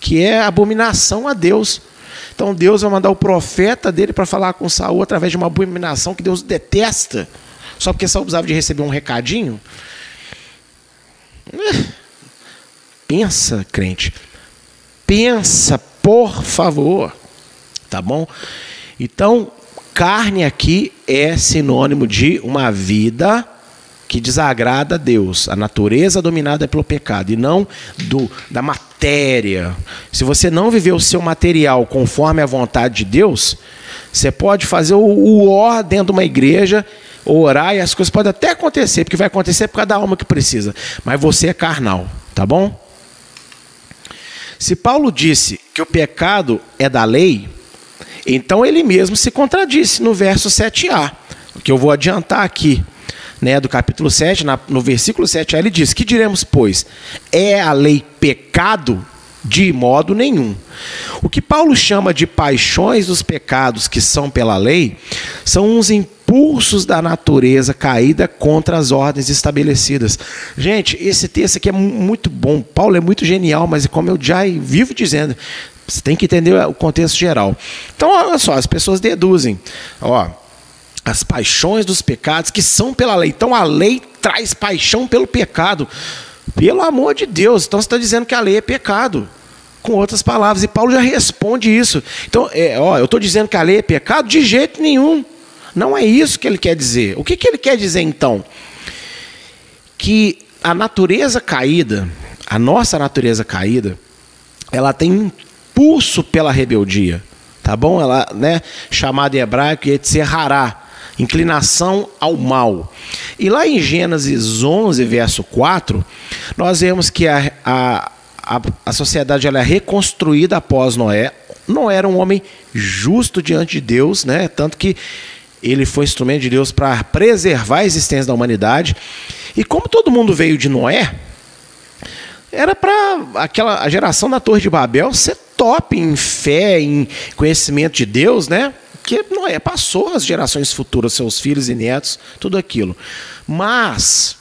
que é abominação a Deus. Então Deus vai mandar o profeta dele para falar com Saul através de uma abominação que Deus detesta, só porque Saul precisava de receber um recadinho. Pensa, crente. Pensa, por favor. Tá bom? Então, carne aqui é sinônimo de uma vida que desagrada a Deus, a natureza dominada pelo pecado e não do da matéria. Se você não viver o seu material conforme a vontade de Deus, você pode fazer o, ó dentro de uma igreja, orar e as coisas podem até acontecer, porque vai acontecer por causa da alma que precisa, mas você é carnal, tá bom? Se Paulo disse que o pecado é da lei, então ele mesmo se contradisse no verso 7a, que eu vou adiantar aqui. Né, do capítulo 7, na, no versículo 7, ele diz: Que diremos, pois? É a lei pecado? De modo nenhum. O que Paulo chama de paixões dos pecados que são pela lei são uns impulsos da natureza caída contra as ordens estabelecidas. Gente, esse texto aqui é muito bom. Paulo é muito genial, mas como eu já vivo dizendo, você tem que entender o contexto geral. Então, olha só, as pessoas deduzem, ó, as paixões dos pecados que são pela lei. Então, a lei traz paixão pelo pecado. Pelo amor de Deus. Então, você está dizendo que a lei é pecado com outras palavras. E Paulo já responde isso. Então, é, ó, eu estou dizendo que a lei é pecado? De jeito nenhum. Não é isso que ele quer dizer. O que, que ele quer dizer então? Que a natureza caída, a nossa natureza caída, ela tem impulso pela rebeldia, tá bom? Ela, né, chamada em hebraico Yetzirará, inclinação ao mal. E lá em Gênesis 11, verso 4, nós vemos que a, a, a, a sociedade ela é reconstruída após Noé. Noé era um homem justo diante de Deus, né? Tanto que ele foi instrumento de Deus para preservar a existência da humanidade. E como todo mundo veio de Noé, era para aquela a geração da Torre de Babel ser top em fé, em conhecimento de Deus, né? Que Noé passou as gerações futuras, seus filhos e netos, tudo aquilo. Mas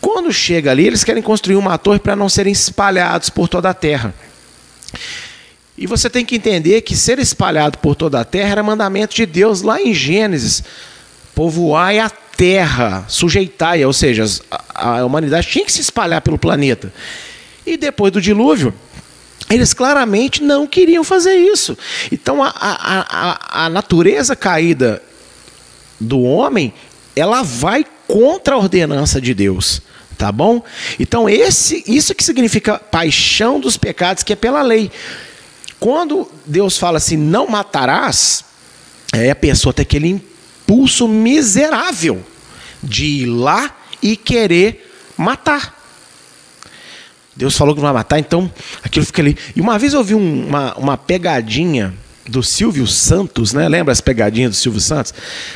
Quando chega ali, eles querem construir uma torre para não serem espalhados por toda a terra. E você tem que entender que ser espalhado por toda a terra era mandamento de Deus lá em Gênesis. Povoai a terra, sujeitai, ou seja, a, humanidade tinha que se espalhar pelo planeta. E depois do dilúvio, eles claramente não queriam fazer isso. Então a, a, a, a natureza caída do homem, ela vai contra a ordenança de Deus. Tá bom? Então, esse, isso que significa paixão dos pecados, que é pela lei. Quando Deus fala assim, não matarás, aí a pessoa tem aquele impulso miserável de ir lá e querer matar. Deus falou que não vai matar, então aquilo fica ali. E uma vez eu vi um, uma, uma pegadinha do Silvio Santos, né? Lembra as pegadinhas do Silvio Santos?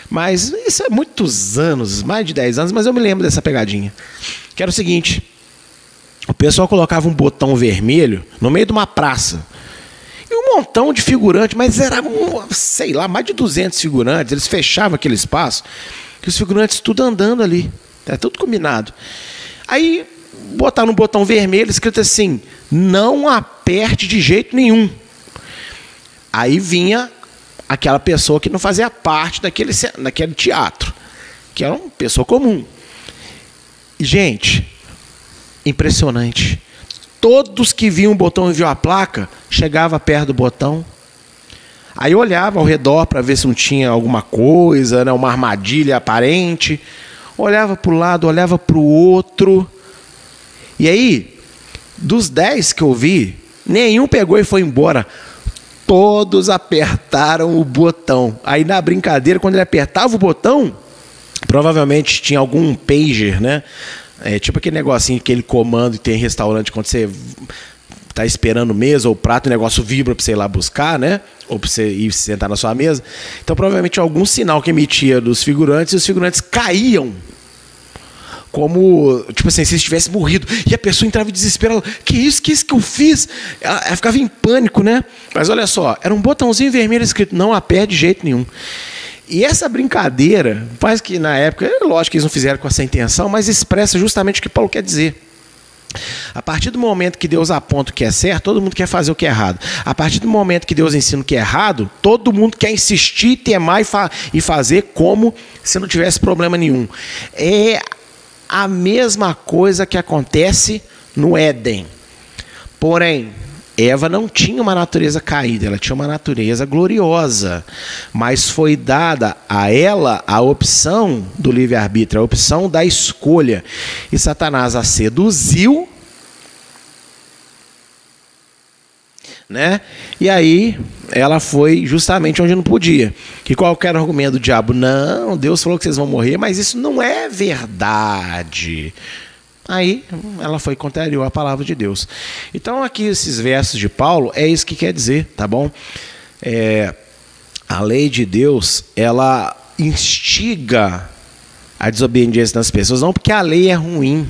Mas isso é muitos anos, mais de 10 anos, mas eu me lembro dessa pegadinha. Que era o seguinte: o pessoal colocava um botão vermelho no meio de uma praça. Um montão de figurantes, mas era, sei lá, mais de 200 figurantes. Eles fechavam aquele espaço, que os figurantes tudo andando ali. É tudo combinado. Aí botar no botão vermelho escrito assim: não aperte de jeito nenhum. Aí vinha aquela pessoa que não fazia parte daquele, daquele teatro, que era uma pessoa comum. Gente, impressionante. Todos que viam o botão e viam a placa, chegava perto do botão. Aí eu olhava ao redor para ver se não tinha alguma coisa, né, uma armadilha aparente. Olhava para o lado, olhava para o outro. E aí, dos dez que eu vi, nenhum pegou e foi embora. Todos apertaram o botão. Aí na brincadeira, quando ele apertava o botão, provavelmente tinha algum pager, né? É tipo aquele negocinho, aquele comando que tem em restaurante quando você tá esperando mesa ou prato, o negócio vibra para você ir lá buscar, né? Ou para você ir sentar na sua mesa. Então, provavelmente algum sinal que emitia dos figurantes e os figurantes caíam como, tipo assim, se estivesse morrido. E a pessoa entrava em desespero, ela, que isso, que isso que eu fiz? Ela, ela, ficava em pânico, né? Mas olha só, era um botãozinho vermelho escrito, não a pé de jeito nenhum. E essa brincadeira, faz que na época, é lógico que eles não fizeram com essa intenção, mas expressa justamente o que Paulo quer dizer. A partir do momento que Deus aponta o que é certo, todo mundo quer fazer o que é errado. A partir do momento que Deus ensina o que é errado, todo mundo quer insistir, temar e, fa e fazer como se não tivesse problema nenhum. É a mesma coisa que acontece no Éden. Porém, Eva não tinha uma natureza caída, ela tinha uma natureza gloriosa, mas foi dada a ela a opção do livre-arbítrio, a opção da escolha. E Satanás a seduziu, né? E aí ela foi justamente onde não podia. Que qualquer argumento do diabo, não, Deus falou que vocês vão morrer, mas isso não é verdade. Aí ela foi contrariou a palavra de Deus. Então, aqui esses versos de Paulo é isso que quer dizer, tá bom? É, a lei de Deus, ela instiga a desobediência das pessoas, não porque a lei é ruim,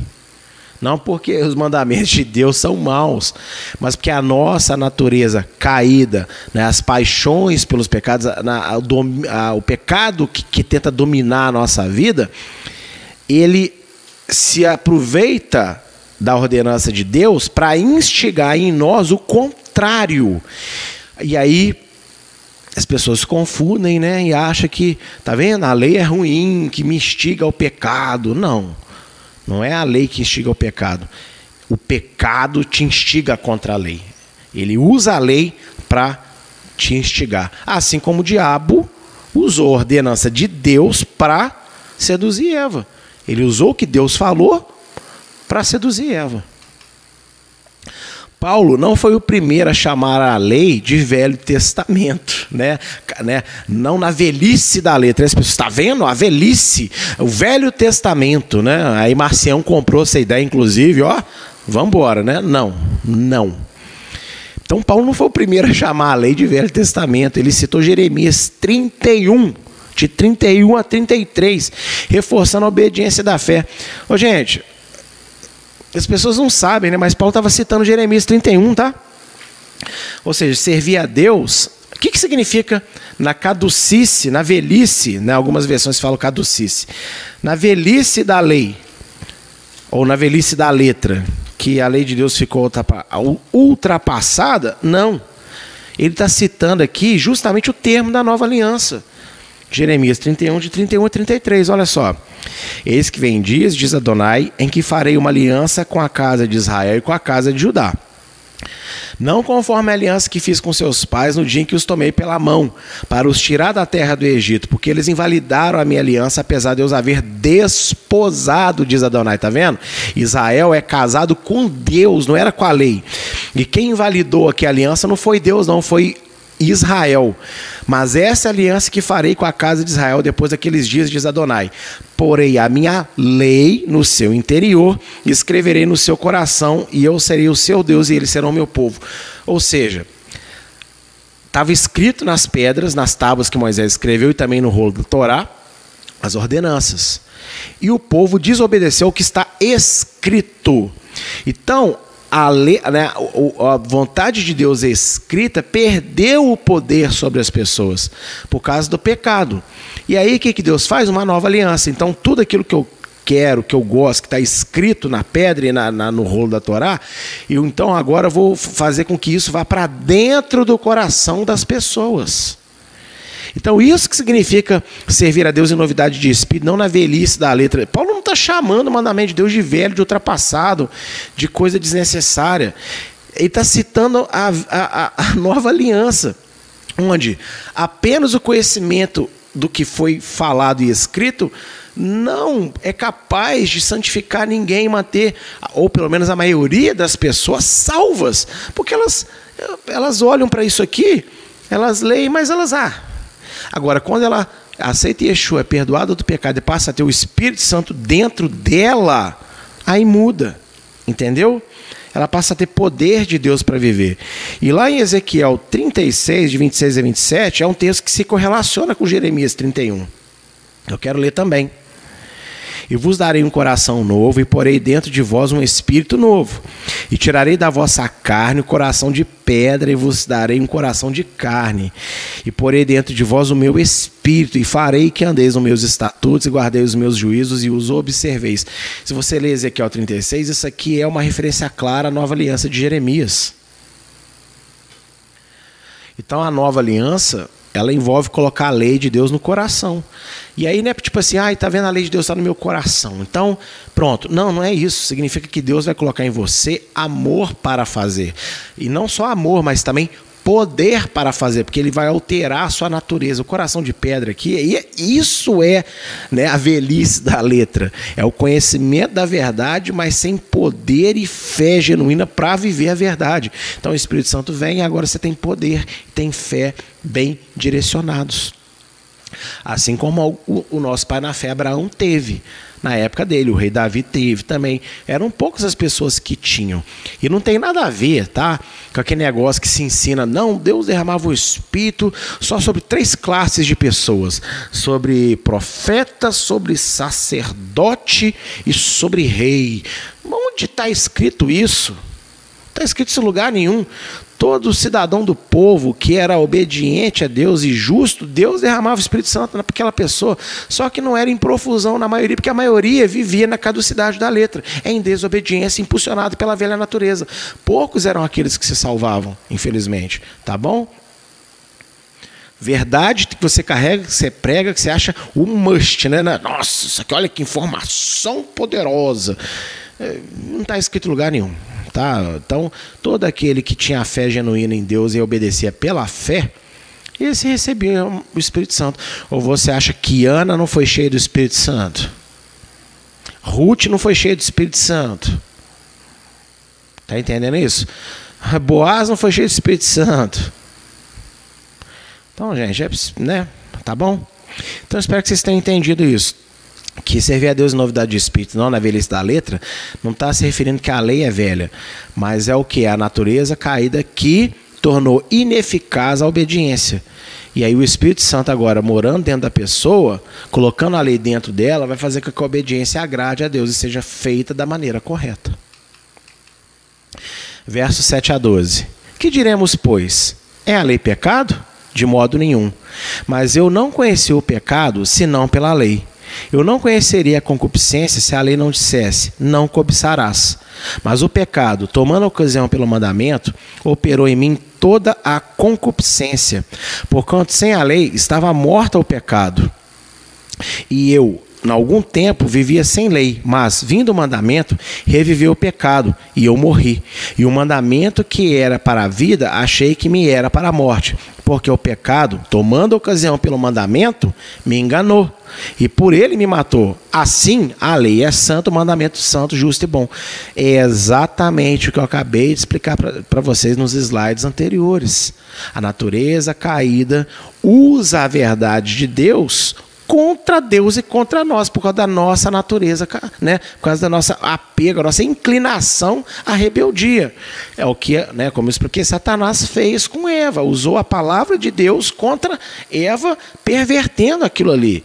não porque os mandamentos de Deus são maus, mas porque a nossa natureza caída, né, as paixões pelos pecados, na, a, o pecado que, que tenta dominar a nossa vida, ele se aproveita da ordenança de Deus para instigar em nós o contrário. E aí as pessoas se confundem, né, e acham que, tá vendo? A lei é ruim, que me instiga ao pecado. Não. Não é a lei que instiga ao pecado. O pecado te instiga contra a lei. Ele usa a lei para te instigar. Assim como o diabo usou a ordenança de Deus para seduzir Eva. Ele usou o que Deus falou para seduzir Eva. Paulo não foi o primeiro a chamar a lei de Velho Testamento, né? né? Não na velhice da letra. As pessoas, está vendo? A velhice, o Velho Testamento, né? Aí Marcião comprou essa ideia, inclusive, ó, vamos embora, né? Não, não. Então Paulo não foi o primeiro a chamar a lei de Velho Testamento. Ele citou Jeremias 31, de 31 a 33, reforçando a obediência da fé. Ô, gente, as pessoas não sabem, né? mas Paulo estava citando Jeremias 31, tá? Ou seja, servir a Deus. O que, que significa na caducice, na velhice, né? algumas versões falam caducice, na velhice da lei? ou na velhice da letra, que a lei de Deus ficou ultrapassada, não. Ele está citando aqui justamente o termo da nova aliança. Jeremias 31, de 31 a 33, olha só. Eis que vem dias, diz Adonai, em que farei uma aliança com a casa de Israel e com a casa de Judá não conforme a aliança que fiz com seus pais no dia em que os tomei pela mão, para os tirar da terra do Egito, porque eles invalidaram a minha aliança, apesar de eu os haver desposado, diz Adonai, tá vendo? Israel é casado com Deus, não era com a lei. E quem invalidou aqui a aliança não foi Deus, não, foi Israel. Mas essa é a aliança que farei com a casa de Israel depois daqueles dias, diz Adonai. Porei a minha lei no seu interior, escreverei no seu coração, e eu serei o seu Deus e eles serão meu povo. Ou seja, estava escrito nas pedras, nas tábuas que Moisés escreveu e também no rolo do Torá, as ordenanças. E o povo desobedeceu o que está escrito. Então, a, lei, né, a vontade de Deus escrita perdeu o poder sobre as pessoas por causa do pecado. E aí o que, que Deus faz? Uma nova aliança. Então tudo aquilo que eu quero, que eu gosto, que está escrito na pedra e na, na, no rolo da Torá, eu então agora vou fazer com que isso vá para dentro do coração das pessoas. Então, isso que significa servir a Deus em novidade de espírito, não na velhice da letra. Paulo não está chamando o mandamento de Deus de velho, de ultrapassado, de coisa desnecessária. Ele está citando a, a, a nova aliança, onde apenas o conhecimento do que foi falado e escrito não é capaz de santificar ninguém e manter, ou pelo menos a maioria das pessoas, salvas. Porque elas, elas olham para isso aqui, elas leem, mas elas, ah, Agora, quando ela aceita Yeshua, é perdoada do pecado e passa a ter o Espírito Santo dentro dela, aí muda. Entendeu? Ela passa a ter poder de Deus para viver. E lá em Ezequiel 36, de 26 a 27, é um texto que se correlaciona com Jeremias 31. Eu quero ler também. E vos darei um coração novo, e porei dentro de vós um espírito novo. E tirarei da vossa carne o coração de pedra, e vos darei um coração de carne. E porei dentro de vós o meu espírito, e farei que andeis nos meus estatutos, e guardeis os meus juízos, e os observeis. Se você ler Ezequiel 36, isso aqui é uma referência clara à nova aliança de Jeremias. Então a nova aliança ela envolve colocar a lei de Deus no coração. E aí, né, tipo assim, ah, tá vendo a lei de Deus está no meu coração. Então, pronto. Não, não é isso. Significa que Deus vai colocar em você amor para fazer. E não só amor, mas também poder para fazer, porque ele vai alterar a sua natureza. O coração de pedra aqui, e é, isso é né, a velhice da letra. É o conhecimento da verdade, mas sem poder e fé genuína para viver a verdade. Então o Espírito Santo vem e agora você tem poder, tem fé bem direcionados. Assim como o, nosso pai na fé Abraão teve na época dele, o rei Davi teve também. Eram poucas as pessoas que tinham. E não tem nada a ver, tá? Com aquele negócio que se ensina, não, Deus derramava o espírito só sobre três classes de pessoas: sobre profeta, sobre sacerdote e sobre rei. Onde está escrito isso? Está escrito isso em lugar nenhum todo cidadão do povo que era obediente a Deus e justo, Deus derramava o Espírito Santo naquela pessoa. Só que não era em profusão na maioria, porque a maioria vivia na caducidade da letra, em desobediência, impulsionado pela velha natureza. Poucos eram aqueles que se salvavam, infelizmente. Tá bom? Verdade que você carrega, que você prega, que você acha o must, né? Nossa, isso aqui, olha que informação poderosa. É, não está escrito em lugar nenhum. Tá? Então, todo aquele que tinha a fé genuína em Deus e obedecia pela fé, esse recebia o Espírito Santo. Ou você acha que Ana não foi cheia do Espírito Santo? Ruth não foi cheia do Espírito Santo? Tá entendendo isso? Boaz não foi cheio do Espírito Santo. Então, gente, é, né? Tá bom? Então, espero que vocês tenham entendido isso que servir a Deus em novidade de espírito, não na velhice da letra, não está se referindo que a lei é velha, mas é o que? A natureza caída que tornou ineficaz a obediência. E aí o Espírito Santo agora morando dentro da pessoa, colocando a lei dentro dela, vai fazer com que a obediência agrade a Deus e seja feita da maneira correta. Verso 7 a 12. Que diremos, pois? É a lei pecado? De modo nenhum. Mas eu não conheci o pecado senão pela lei Eu não conheceria a concupiscência se a lei não dissesse: não cobiçarás. Mas o pecado, tomando ocasião pelo mandamento, operou em mim toda a concupiscência, porquanto sem a lei estava morta o pecado. E eu, em algum tempo vivia sem lei, mas vindo o mandamento, reviveu o pecado e eu morri. E o mandamento que era para a vida, achei que me era para a morte, porque o pecado, tomando ocasião pelo mandamento, me enganou e por ele me matou. Assim, a lei é santo, o mandamento santo, justo e bom. É exatamente o que eu acabei de explicar para vocês nos slides anteriores. A natureza caída usa a verdade de Deus contra Deus e contra nós, por causa da nossa natureza, né? por causa da nossa apego, nossa inclinação à rebeldia. É o que, né, como eu expliquei, Satanás fez com Eva, usou a palavra de Deus contra Eva, pervertendo aquilo ali.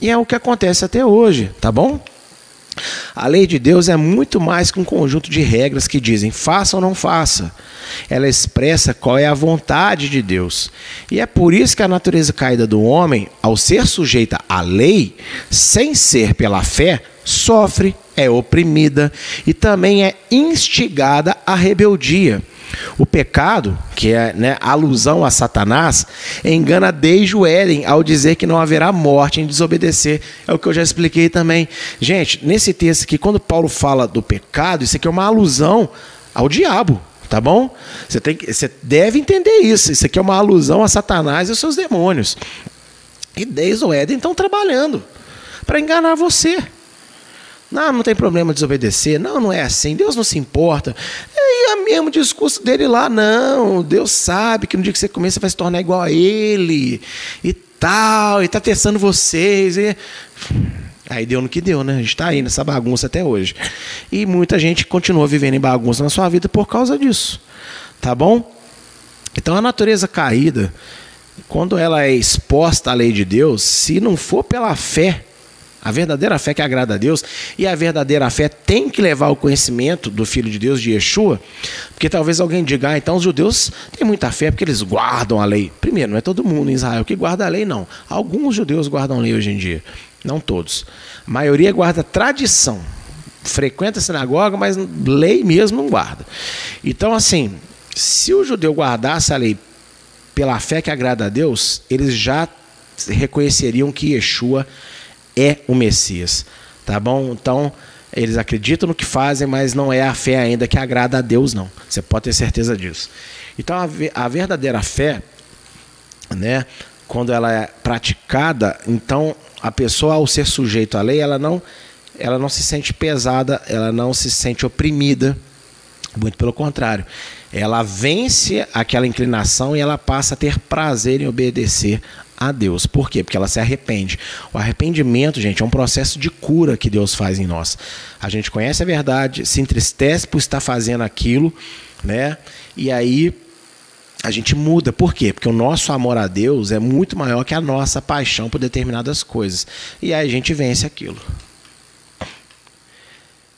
E é o que acontece até hoje, tá bom? A lei de Deus é muito mais que um conjunto de regras que dizem faça ou não faça. Ela expressa qual é a vontade de Deus. E é por isso que a natureza caída do homem, ao ser sujeita à lei, sem ser pela fé, sofre, é oprimida e também é instigada à rebeldia. O pecado, que é né, alusão a Satanás, engana desde o Éden ao dizer que não haverá morte em desobedecer. É o que eu já expliquei também. Gente, nesse texto aqui, quando Paulo fala do pecado, isso aqui é uma alusão ao diabo. Tá bom? Você, tem, você deve entender isso. Isso aqui é uma alusão a Satanás e os seus demônios. E desde o Éden estão trabalhando para enganar você. Não, não tem problema desobedecer. Não, não é assim. Deus não se importa. E é o mesmo discurso dele lá. Não, Deus sabe que no dia que você comer, você vai se tornar igual a ele. E tal. E está testando vocês. E... Aí deu no que deu, né? A gente está aí nessa bagunça até hoje. E muita gente continua vivendo em bagunça na sua vida por causa disso. Tá bom? Então a natureza caída, quando ela é exposta à lei de Deus, se não for pela fé, a verdadeira fé que agrada a Deus e a verdadeira fé tem que levar ao conhecimento do Filho de Deus, de Yeshua, porque talvez alguém diga, ah, então os judeus têm muita fé porque eles guardam a lei. Primeiro, não é todo mundo em Israel que guarda a lei, não. Alguns judeus guardam a lei hoje em dia, não todos. A maioria guarda tradição, frequenta a sinagoga, mas lei mesmo não guarda. Então, assim, se o judeu guardasse a lei pela fé que agrada a Deus, eles já reconheceriam que Yeshua é o Messias. Tá bom? Então, eles acreditam no que fazem, mas não é a fé ainda que agrada a Deus, não. Você pode ter certeza disso. Então, a, verdadeira fé, né, quando ela é praticada, então a pessoa, ao ser sujeito à lei, ela não, ela não se sente pesada, ela não se sente oprimida. Muito pelo contrário. Ela vence aquela inclinação e ela passa a ter prazer em obedecer a Deus. Por quê? Porque ela se arrepende. O arrependimento, gente, é um processo de cura que Deus faz em nós. A gente conhece a verdade, se entristece por estar fazendo aquilo, né? E aí a gente muda. Por quê? Porque o nosso amor a Deus é muito maior que a nossa paixão por determinadas coisas. E aí a gente vence aquilo.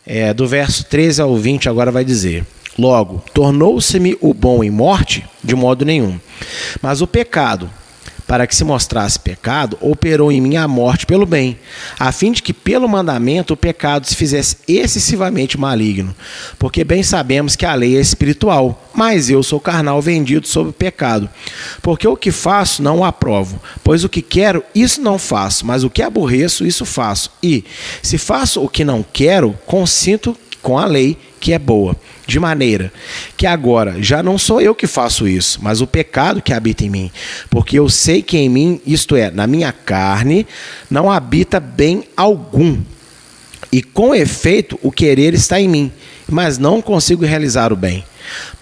É, do verso 13 ao 20 agora vai dizer: Logo, tornou-se-me o bom em morte? De modo nenhum. Mas o pecado, para que se mostrasse pecado, operou em mim a morte pelo bem, a fim de que pelo mandamento o pecado se fizesse excessivamente maligno. Porque bem sabemos que a lei é espiritual, mas eu sou carnal vendido sob o pecado. Porque o que faço não o aprovo, pois o que quero, isso não faço, mas o que aborreço, isso faço. E, se faço o que não quero, consinto com a lei que é boa de maneira que agora já não sou eu que faço isso, mas o pecado que habita em mim. Porque eu sei que em mim, isto é, na minha carne, não habita bem algum. E com efeito, o querer está em mim, mas não consigo realizar o bem.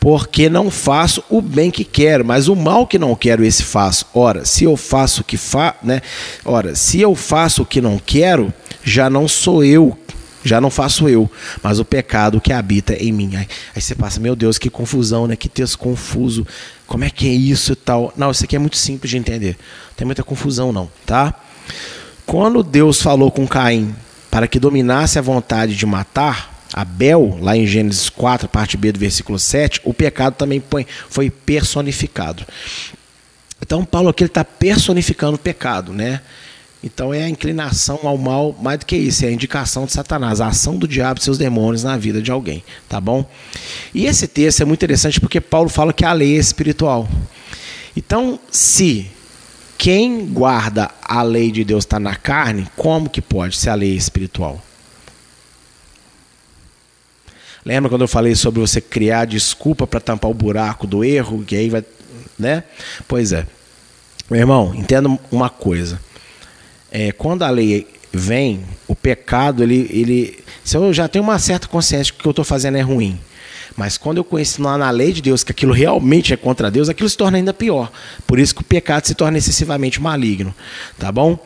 Porque não faço o bem que quero, mas o mal que não quero, esse faço. Ora, se eu faço o que fa, né? Ora, se eu faço o que não quero, já não sou eu já não faço eu, mas o pecado que habita em mim. Aí, aí, você passa, meu Deus, que confusão, né? Que texto confuso. Como é que é isso e tal? Não, isso aqui é muito simples de entender. Não tem muita confusão, não, tá? Quando Deus falou com Caim para que dominasse a vontade de matar, Abel, lá em Gênesis 4, parte B do versículo 7, o pecado também foi personificado. Então, Paulo aqui está personificando o pecado, né? Então é a inclinação ao mal, mais do que isso, é a indicação de Satanás, a ação do diabo e seus demônios na vida de alguém, tá bom? E esse texto é muito interessante porque Paulo fala que a lei é espiritual. Então, se quem guarda a lei de Deus está na carne, como que pode ser a lei espiritual? Lembra quando eu falei sobre você criar desculpa para tampar o buraco do erro, que aí vai, né? Pois é. Meu irmão, entenda uma coisa. É, quando a lei vem, o pecado, ele, ele. Se eu já tenho uma certa consciência que o que eu estou fazendo é ruim, mas quando eu conheço na lei de Deus que aquilo realmente é contra Deus, aquilo se torna ainda pior. Por isso que o pecado se torna excessivamente maligno. Tá bom?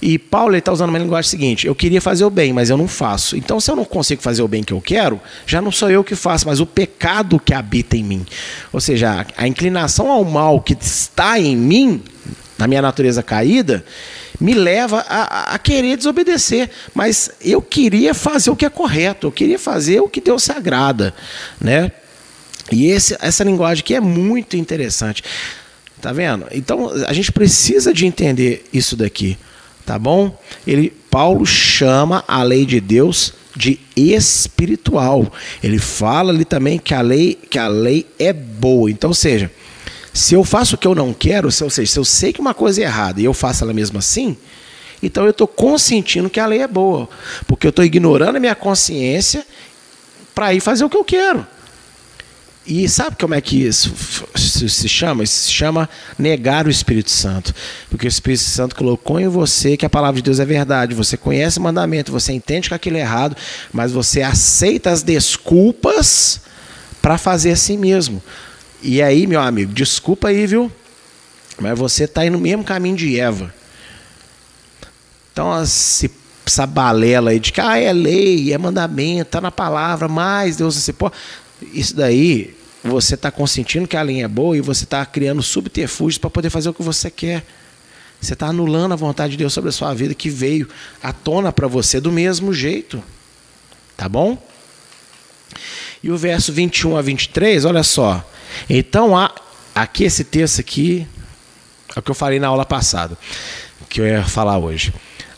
E Paulo está usando uma linguagem seguinte: eu queria fazer o bem, mas eu não faço. Então, se eu não consigo fazer o bem que eu quero, já não sou eu que faço, mas o pecado que habita em mim. Ou seja, a inclinação ao mal que está em mim, na minha natureza caída, me leva a, a, querer desobedecer. Mas eu queria fazer o que é correto, eu queria fazer o que Deus se agrada. Né? E esse, essa linguagem aqui é muito interessante. Tá vendo? Então a gente precisa de entender isso daqui. Tá bom? Ele, Paulo chama a lei de Deus de espiritual. Ele fala ali também que a lei, que a lei é boa. Então, ou seja, se eu faço o que eu não quero, se, ou seja, se eu sei que uma coisa é errada e eu faço ela mesmo assim, então eu estou consentindo que a lei é boa, porque eu estou ignorando a minha consciência para ir fazer o que eu quero. E sabe como é que isso se chama? Isso se chama negar o Espírito Santo. Porque o Espírito Santo colocou em você que a palavra de Deus é verdade. Você conhece o mandamento, você entende que aquilo é errado, mas você aceita as desculpas para fazer assim mesmo. E aí, meu amigo, desculpa aí, viu? Mas você está indo no mesmo caminho de Eva. Então, essa balela aí de que ah, é lei, é mandamento, está na palavra, mas Deus você pode. Isso daí, você está consentindo que a lei é boa e você está criando subterfúgios para poder fazer o que você quer. Você está anulando a vontade de Deus sobre a sua vida que veio à tona para você do mesmo jeito. Tá bom? E o verso 21 a 23, olha só. Então, há, aqui esse texto aqui, é o que eu falei na aula passada, que eu ia falar hoje.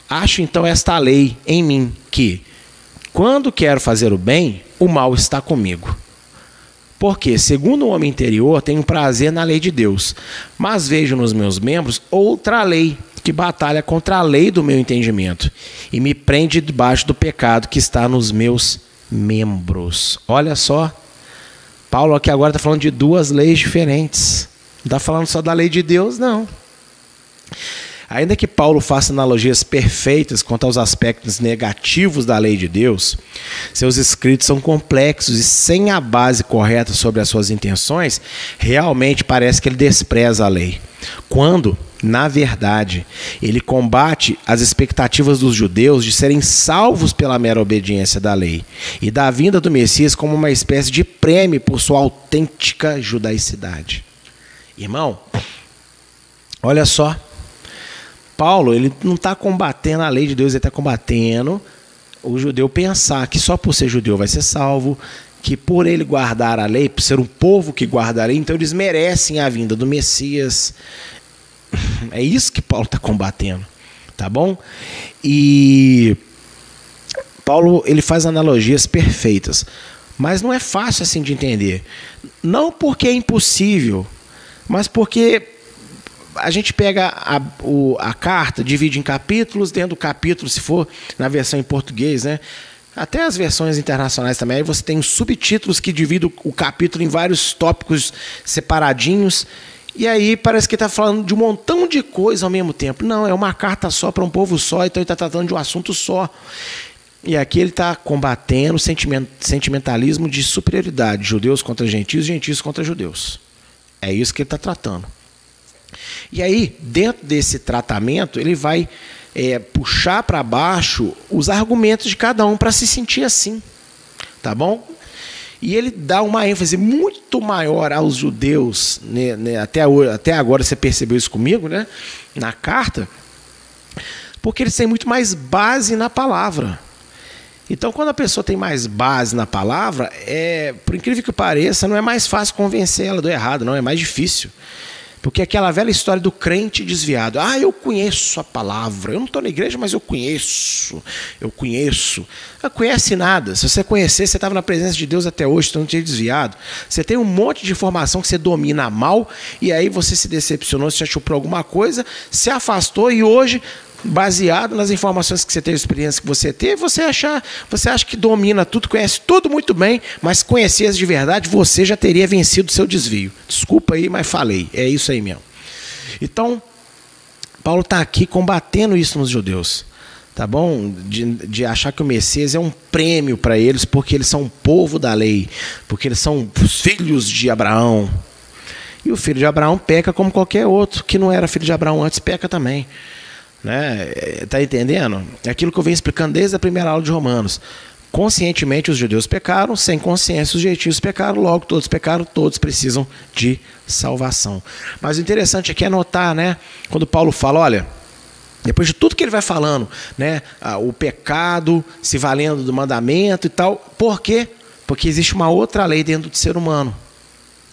Acho então esta lei em mim, que quando quero fazer o bem, o mal está comigo. Porque, segundo o homem interior, tenho prazer na lei de Deus, mas vejo nos meus membros outra lei que batalha contra a lei do meu entendimento e me prende debaixo do pecado que está nos meus membros. Olha só, Paulo aqui agora está falando de duas leis diferentes. Não está falando só da lei de Deus, não. Ainda que Paulo faça analogias perfeitas quanto aos aspectos negativos da lei de Deus, seus escritos são complexos e sem a base correta sobre as suas intenções, realmente parece que ele despreza a lei. Quando, na verdade, ele combate as expectativas dos judeus de serem salvos pela mera obediência da lei e da vinda do Messias como uma espécie de prêmio por sua autêntica judaicidade. Irmão, olha só. Paulo, ele não está combatendo a lei de Deus, ele está combatendo o judeu pensar que só por ser judeu vai ser salvo, que por ele guardar a lei, por ser um povo que guarda a lei, então eles merecem a vinda do Messias. É isso que Paulo está combatendo, tá bom? E Paulo ele faz analogias perfeitas, mas não é fácil assim de entender. Não porque é impossível, mas porque a gente pega a, o, a carta, divide em capítulos, dentro do capítulo, se for na versão em português, né? Até as versões internacionais também, aí você tem subtítulos que dividem o capítulo em vários tópicos separadinhos. E aí parece que está falando de um montão de coisa ao mesmo tempo. Não, é uma carta só para um povo só, então ele está tratando de um assunto só. E aqui ele está combatendo o sentimentalismo de superioridade, judeus contra gentios, gentios contra judeus. É isso que ele está tratando. E aí, dentro desse tratamento, ele vai é, puxar para baixo os argumentos de cada um para se sentir assim. Tá bom? E ele dá uma ênfase muito maior aos judeus, né, né, até, até agora você percebeu isso comigo, né? Na carta, porque eles têm muito mais base na palavra. Então, quando a pessoa tem mais base na palavra, é, por incrível que pareça, não é mais fácil convencer ela do errado, não é mais difícil. Porque aquela velha história do crente desviado. Ah, eu conheço a palavra. Eu não estou na igreja, mas eu conheço. Eu conheço. Não conhece nada. Se você conhecer, você estava na presença de Deus até hoje, você não tinha desviado. Você tem um monte de informação que você domina mal, e aí você se decepcionou, se achou por alguma coisa, se afastou e hoje baseado nas informações que você teve, experiência que você teve, você achar, você acha que domina tudo, conhece tudo muito bem, mas conhecesse de verdade, você já teria vencido o seu desvio. Desculpa aí, mas falei. É isso aí mesmo. Então, Paulo está aqui combatendo isso nos judeus. Tá bom? De, de achar que o Messias é um prêmio para eles, porque eles são um povo da lei, porque eles são os filhos de Abraão. E o filho de Abraão peca como qualquer outro que não era filho de Abraão antes, peca também. Né? Tá entendendo? É aquilo que eu venho explicando desde a primeira aula de Romanos. Conscientemente os judeus pecaram, sem consciência os gentios pecaram, logo todos pecaram, todos precisam de salvação. Mas o interessante aqui é notar, né, quando Paulo fala, olha, depois de tudo que ele vai falando, né, o pecado se valendo do mandamento e tal, por quê? Porque existe uma outra lei dentro do ser humano.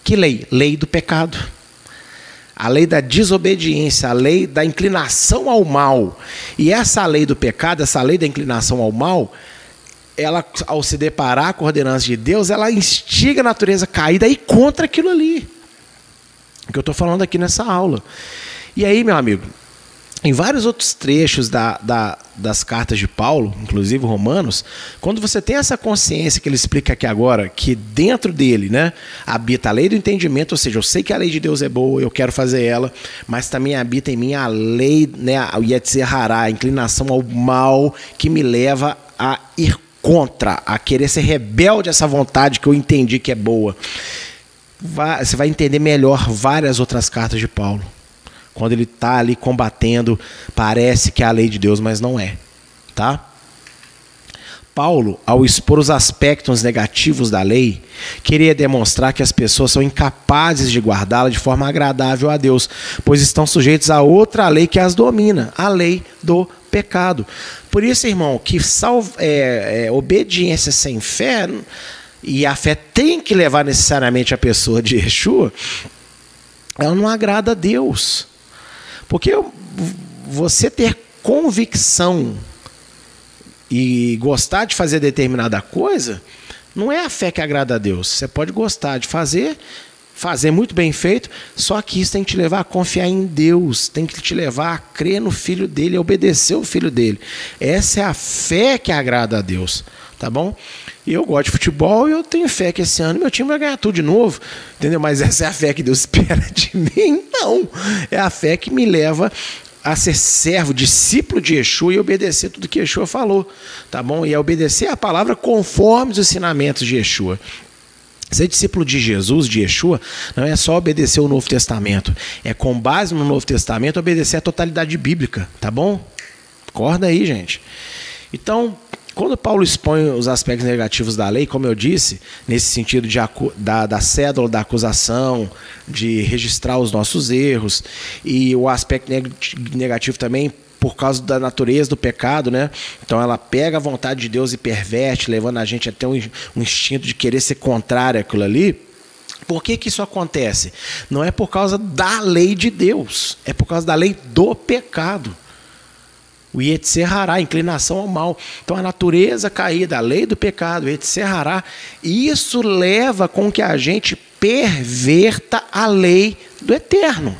Que lei? Lei do pecado a lei da desobediência, a lei da inclinação ao mal. E essa lei do pecado, essa lei da inclinação ao mal, ela, ao se deparar com a ordenança de Deus, ela instiga a natureza caída e contra aquilo ali. Que eu estou falando aqui nessa aula. E aí, meu amigo, em vários outros trechos da, da, das cartas de Paulo, inclusive Romanos, quando você tem essa consciência que ele explica aqui agora, que dentro dele né, habita a lei do entendimento, ou seja, eu sei que a lei de Deus é boa, eu quero fazer ela, mas também habita em mim a lei, né, o Yetzirará, a inclinação ao mal que me leva a ir contra, a querer ser rebelde a essa vontade que eu entendi que é boa. Você vai entender melhor várias outras cartas de Paulo. Quando ele está ali combatendo, parece que é a lei de Deus, mas não é. Tá? Paulo, ao expor os aspectos negativos da lei, queria demonstrar que as pessoas são incapazes de guardá-la de forma agradável a Deus, pois estão sujeitos a outra lei que as domina, a lei do pecado. Por isso, irmão, que é, é, obediência sem fé, e a fé tem que levar necessariamente a pessoa de Yeshua, ela não agrada a Deus. Porque você ter convicção e gostar de fazer determinada coisa, não é a fé que agrada a Deus. Você pode gostar de fazer, fazer muito bem feito, só que isso tem que te levar a confiar em Deus, tem que te levar a crer no Filho dele, a obedecer o Filho dele. Essa é a fé que agrada a Deus, tá bom? Eu gosto de futebol e eu tenho fé que esse ano meu time vai ganhar tudo de novo. Entendeu? Mas essa é a fé que Deus espera de mim? Não. É a fé que me leva a ser servo, discípulo de Yeshua e obedecer tudo que Yeshua falou. Tá bom? E a obedecer a palavra conforme os ensinamentos de Yeshua. Ser discípulo de Jesus, de Yeshua, não é só obedecer o Novo Testamento. É com base no Novo Testamento obedecer a totalidade bíblica. Tá bom? Acorda aí, gente. Então, quando Paulo expõe os aspectos negativos da lei, como eu disse, nesse sentido de, da, da cédula da acusação, de registrar os nossos erros, e o aspecto negativo também por causa da natureza do pecado, né? Então ela pega a vontade de Deus e perverte, levando a gente até um, um instinto de querer ser contrário àquilo ali. Por que, que isso acontece? Não é por causa da lei de Deus, é por causa da lei do pecado. O Yetserhará, inclinação ao mal. Então a natureza caída, a lei do pecado, o Yetserhará, isso leva com que a gente perverta a lei do eterno.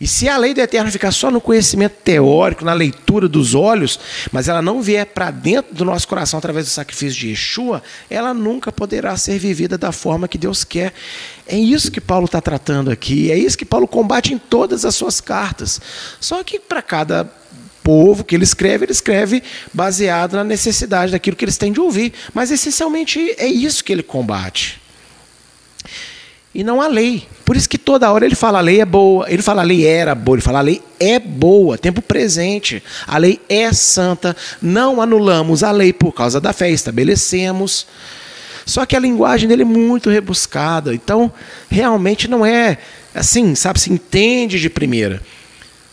E se a lei do eterno ficar só no conhecimento teórico, na leitura dos olhos, mas ela não vier para dentro do nosso coração através do sacrifício de Yeshua, ela nunca poderá ser vivida da forma que Deus quer. É isso que Paulo está tratando aqui, é isso que Paulo combate em todas as suas cartas. Só que para cada povo que ele escreve, ele escreve baseado na necessidade daquilo que eles têm de ouvir. Mas essencialmente é isso que ele combate e não a lei. Por isso que toda hora ele fala a lei é boa, ele fala a lei era boa, ele fala a lei é boa, tempo presente. A lei é santa, não anulamos a lei por causa da fé, estabelecemos. Só que a linguagem dele é muito rebuscada, então realmente não é assim, sabe, se entende de primeira.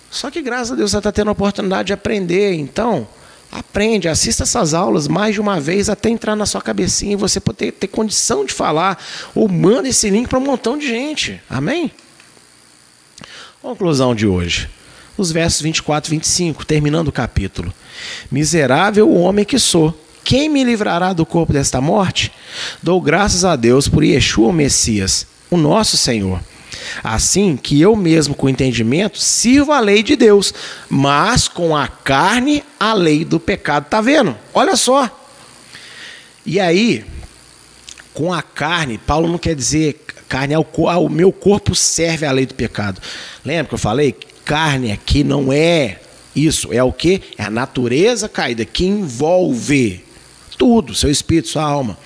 Só que graças a Deus você está tendo a oportunidade de aprender, então Aprende, assista essas aulas mais de uma vez até entrar na sua cabecinha e você poder ter condição de falar. Ou manda esse link para um montão de gente. Amém? Conclusão de hoje. Os versos 24 e 25, terminando o capítulo. Miserável o homem que sou. Quem me livrará do corpo desta morte? Dou graças a Deus por Yeshua o Messias, o nosso Senhor. Assim que eu mesmo, com entendimento, sirvo a lei de Deus, mas com a carne, a lei do pecado. Tá vendo? Olha só. E aí, com a carne, Paulo não quer dizer carne, é o, o meu corpo serve à lei do pecado. Lembra que eu falei? Carne aqui não é isso, é o que? É a natureza caída que envolve tudo, seu espírito, sua alma.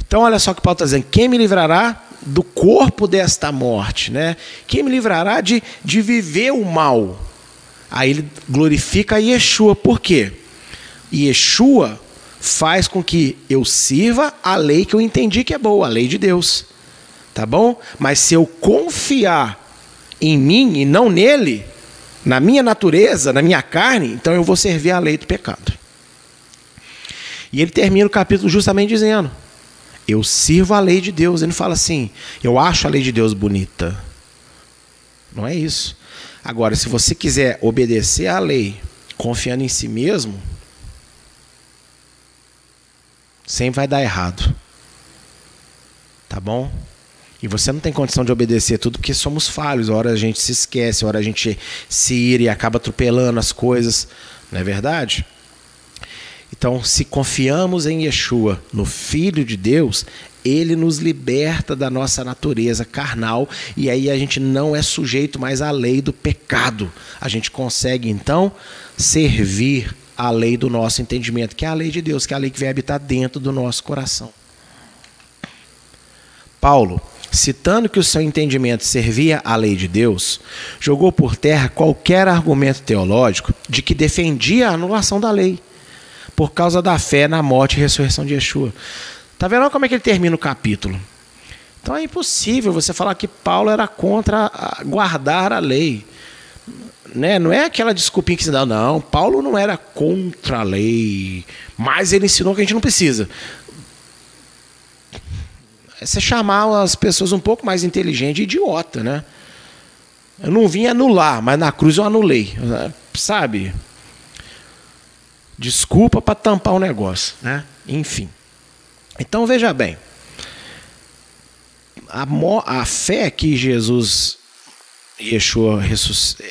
Então, olha só o que Paulo está dizendo: quem me livrará do corpo desta morte, né? Quem me livrará de, de viver o mal? Aí ele glorifica Yeshua, por quê? Yeshua faz com que eu sirva a lei que eu entendi que é boa, a lei de Deus. Tá bom? Mas se eu confiar em mim e não nele, na minha natureza, na minha carne, então eu vou servir a lei do pecado. E ele termina o capítulo justamente dizendo: eu sirvo a lei de Deus. Ele não fala assim, eu acho a lei de Deus bonita. Não é isso. Agora, se você quiser obedecer à lei, confiando em si mesmo, sempre vai dar errado. Tá bom? E você não tem condição de obedecer tudo porque somos falhos. Hora a gente se esquece, hora a gente se ira e acaba atropelando as coisas. Não é verdade? Então, se confiamos em Yeshua, no Filho de Deus, ele nos liberta da nossa natureza carnal e aí a gente não é sujeito mais à lei do pecado. A gente consegue então servir a lei do nosso entendimento, que é a lei de Deus, que é a lei que vai habitar dentro do nosso coração. Paulo, citando que o seu entendimento servia à lei de Deus, jogou por terra qualquer argumento teológico de que defendia a anulação da lei por causa da fé na morte e ressurreição de Yeshua. Tá vendo como é que ele termina o capítulo? Então é impossível você falar que Paulo era contra guardar a lei. Né? Não é aquela desculpinha que se dá, não. Paulo não era contra a lei, mas ele ensinou que a gente não precisa. É você chamar as pessoas um pouco mais inteligentes de idiota, né? Eu não vim anular, mas na cruz eu anulei. Sabe? Desculpa para tampar o negócio, né? Enfim. Então veja bem, a, a fé que Jesus Yeshua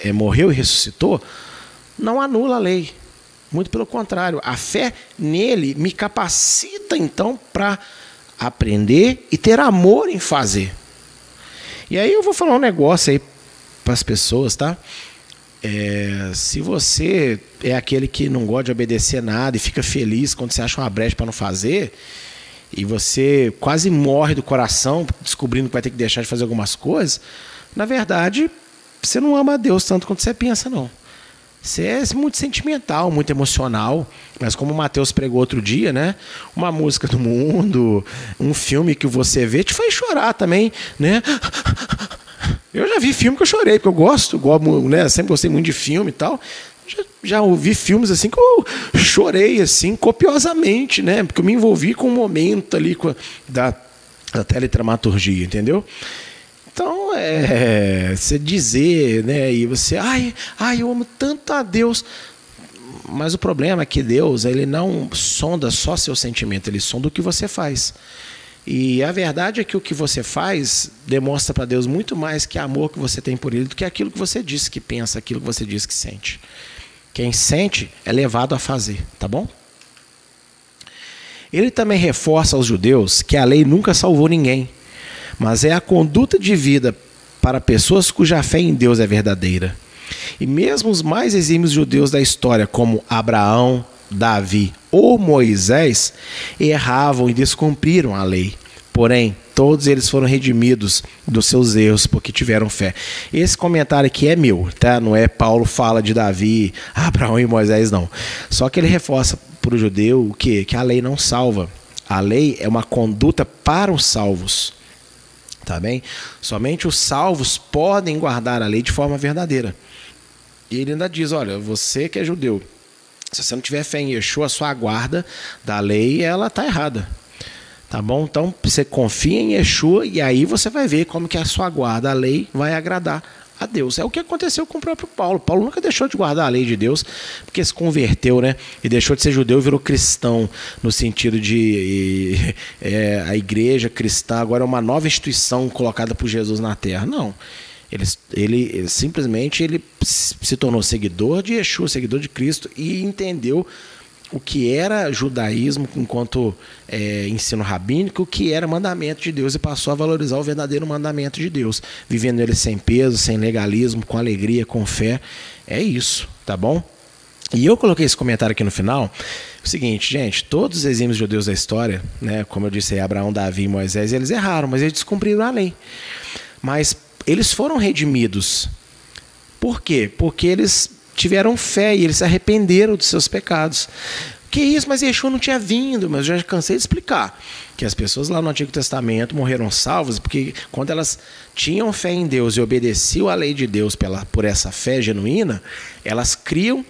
é, morreu e ressuscitou não anula a lei. Muito pelo contrário, a fé nele me capacita então para aprender e ter amor em fazer. E aí eu vou falar um negócio aí para as pessoas, tá? É, se você é aquele que não gosta de obedecer nada e fica feliz quando você acha uma brecha para não fazer, e você quase morre do coração descobrindo que vai ter que deixar de fazer algumas coisas, na verdade, você não ama a Deus tanto quanto você pensa, não. Você é muito sentimental, muito emocional, mas como o Matheus pregou outro dia, né? Uma música do mundo, um filme que você vê te faz chorar também, né? Eu já vi filme que eu chorei, porque eu gosto, né, sempre gostei muito de filme e tal. Já, já ouvi filmes assim que eu chorei assim copiosamente, né? Porque eu me envolvi com o um momento ali a, da, da teletramaturgia, entendeu? Então, é, você dizer, né, e você, ai, ai, eu amo tanto a Deus. Mas o problema é que Deus, ele não sonda só seu sentimento, ele sonda o que você faz. E a verdade é que o que você faz demonstra para Deus muito mais que amor que você tem por Ele do que aquilo que você diz que pensa, aquilo que você diz que sente. Quem sente é levado a fazer, tá bom? Ele também reforça aos judeus que a lei nunca salvou ninguém, mas é a conduta de vida para pessoas cuja fé em Deus é verdadeira. E mesmo os mais exímios judeus da história, como Abraão, Davi ou Moisés erravam e descumpriram a lei. Porém, todos eles foram redimidos dos seus erros porque tiveram fé. Esse comentário aqui é meu, tá? Não é Paulo fala de Davi, Abraão e Moisés, não. Só que ele reforça para o judeu o quê? Que a lei não salva. A lei é uma conduta para os salvos. Tá bem? Somente os salvos podem guardar a lei de forma verdadeira. E ele ainda diz: olha, você que é judeu, se você não tiver fé em Yeshua, a sua guarda da lei, ela está errada. Tá bom? Então você confia em Yeshua e aí você vai ver como que a sua guarda, a lei, vai agradar a Deus. É o que aconteceu com o próprio Paulo. Paulo nunca deixou de guardar a lei de Deus, porque se converteu, né? E deixou de ser judeu e virou cristão, no sentido de é, a igreja cristã agora é uma nova instituição colocada por Jesus na terra. Não. Ele, ele, simplesmente ele se tornou seguidor de Yeshua, seguidor de Cristo e entendeu o que era judaísmo enquanto é, ensino rabínico, o que era mandamento de Deus e passou a valorizar o verdadeiro mandamento de Deus, vivendo ele sem peso, sem legalismo, com alegria, com fé. É isso, tá bom? E eu coloquei esse comentário aqui no final. O seguinte, gente, todos os exímios judeus da história, né, como eu disse aí, Abraão, Davi e Moisés, eles erraram, mas eles descumpriram a lei. Mas eles foram redimidos. Por quê? Porque eles tiveram fé e eles se arrependeram dos seus pecados. Que isso, mas Yeshua não tinha vindo, mas eu já cansei de explicar que as pessoas lá no Antigo Testamento morreram salvas porque quando elas tinham fé em Deus e obedeciam à lei de Deus pela, por essa fé genuína, elas criam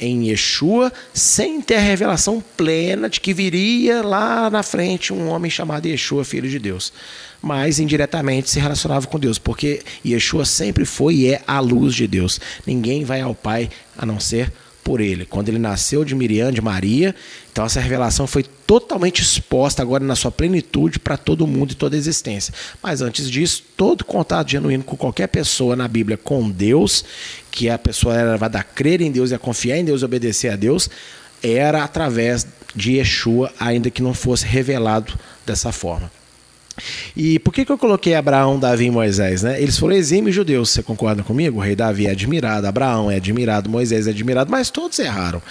em Yeshua sem ter a revelação plena de que viria lá na frente um homem chamado Yeshua, filho de Deus. Mas indiretamente se relacionava com Deus, porque Yeshua sempre foi e é a luz de Deus. Ninguém vai ao Pai a não ser por ele. Quando ele nasceu de Miriam, de Maria, então essa revelação foi totalmente exposta agora na sua plenitude para todo mundo e toda a existência. Mas antes disso, todo contato genuíno com qualquer pessoa na Bíblia com Deus, que a pessoa era levada a crer em Deus e a confiar em Deus e obedecer a Deus, era através de Yeshua, ainda que não fosse revelado dessa forma. E por que, que eu coloquei Abraão, Davi e Moisés? Né? Eles foram exímios judeus, você concorda comigo? O rei Davi é admirado, Abraão é admirado, Moisés é admirado, mas todos erraram.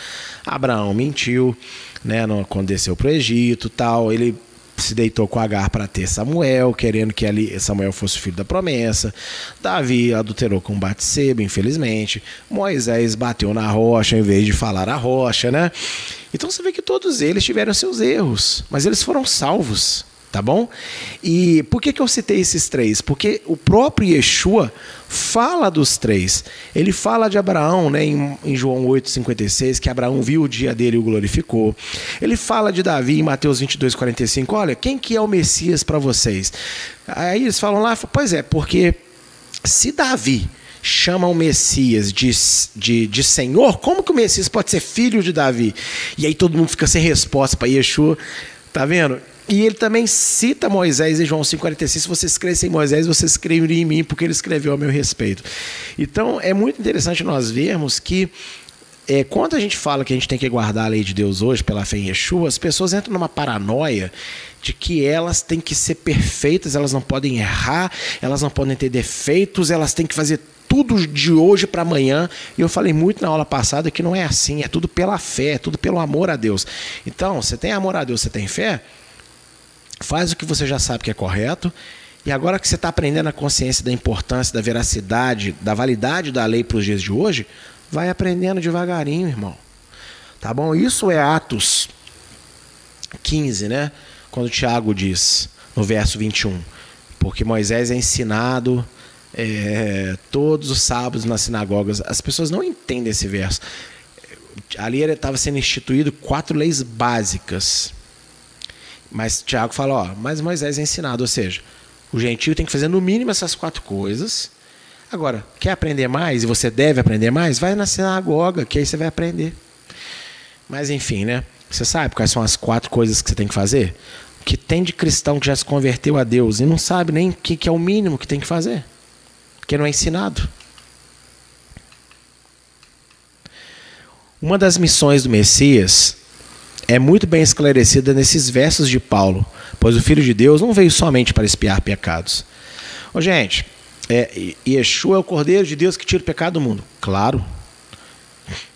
Abraão mentiu, né, quando desceu para o Egito tal, ele se deitou com Agar para ter Samuel, querendo que ali Samuel fosse filho da promessa. Davi adulterou com Batseba, infelizmente. Moisés bateu na rocha em vez de falar a rocha, né? Então você vê que todos eles tiveram seus erros, mas eles foram salvos tá bom? E por que, que eu citei esses três? Porque o próprio Yeshua fala dos três. Ele fala de Abraão, né, em, em João 8,56, que Abraão viu o dia dele e o glorificou. Ele fala de Davi em Mateus 22,45. Olha, quem que é o Messias para vocês? Aí eles falam lá, pois é, porque se Davi chama o Messias de, de, de Senhor, como que o Messias pode ser filho de Davi? E aí todo mundo fica sem resposta para Yeshua. Tá vendo? E ele também cita Moisés em João 5,46. Se vocês crescem em Moisés, vocês creem em mim, porque ele escreveu a meu respeito. Então, é muito interessante nós vermos que é, quando a gente fala que a gente tem que guardar a lei de Deus hoje pela fé em Yeshua, as pessoas entram numa paranoia de que elas têm que ser perfeitas, elas não podem errar, elas não podem ter defeitos, elas têm que fazer tudo de hoje para amanhã. E eu falei muito na aula passada que não é assim, é tudo pela fé, é tudo pelo amor a Deus. Então, você tem amor a Deus, você tem fé, faz o que você já sabe que é correto. E agora que você está aprendendo a consciência da importância, da veracidade, da validade da lei para os dias de hoje, vai aprendendo devagarinho, irmão. Tá bom? Isso é Atos 15, né? Quando Tiago diz, no verso 21, porque Moisés é ensinado é, todos os sábados nas sinagogas. As pessoas não entendem esse verso. Ali estava sendo instituído quatro leis básicas mas Tiago fala, ó, mas Moisés é ensinado, ou seja, o gentio tem que fazer no mínimo essas quatro coisas. Agora, quer aprender mais e você deve aprender mais? Vai na sinagoga, que aí você vai aprender. Mas enfim, né? Você sabe quais são as quatro coisas que você tem que fazer? Que tem de cristão que já se converteu a Deus e não sabe nem o que, que é o mínimo que tem que fazer. Porque não é ensinado. Uma das missões do Messias é muito bem esclarecida nesses versos de Paulo, pois o Filho de Deus não veio somente para espiar pecados. Ô, gente, é, Yeshua é o Cordeiro de Deus que tira o pecado do mundo. Claro.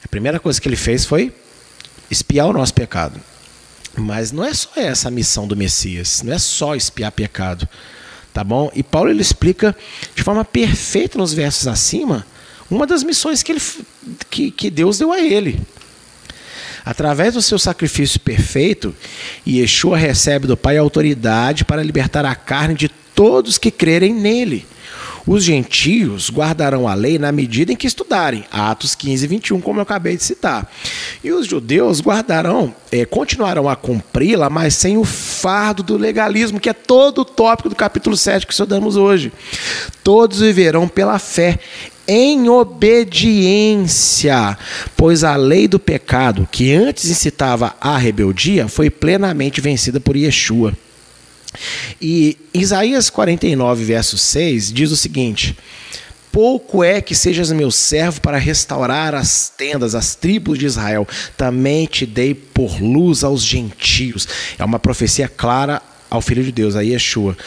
A primeira coisa que ele fez foi espiar o nosso pecado. Mas não é só essa a missão do Messias, não é só espiar pecado, tá bom? E Paulo ele explica de forma perfeita nos versos acima uma das missões que, ele, que, que Deus deu a ele. Através do seu sacrifício perfeito, Yeshua recebe do Pai autoridade para libertar a carne de todos que crerem nele. Os gentios guardarão a lei na medida em que estudarem. Atos 15 e 21, como eu acabei de citar. E os judeus guardarão, é, continuarão a cumpri-la, mas sem o fardo do legalismo, que é todo o tópico do capítulo 7 que estudamos hoje. Todos viverão pela fé em obediência, pois a lei do pecado, que antes incitava à rebeldia, foi plenamente vencida por Yeshua. E Isaías 49, verso 6 diz o seguinte: Pouco é que sejas meu servo para restaurar as tendas, as tribos de Israel. Também te dei por luz aos gentios. É uma profecia clara ao Filho de Deus, a Yeshua.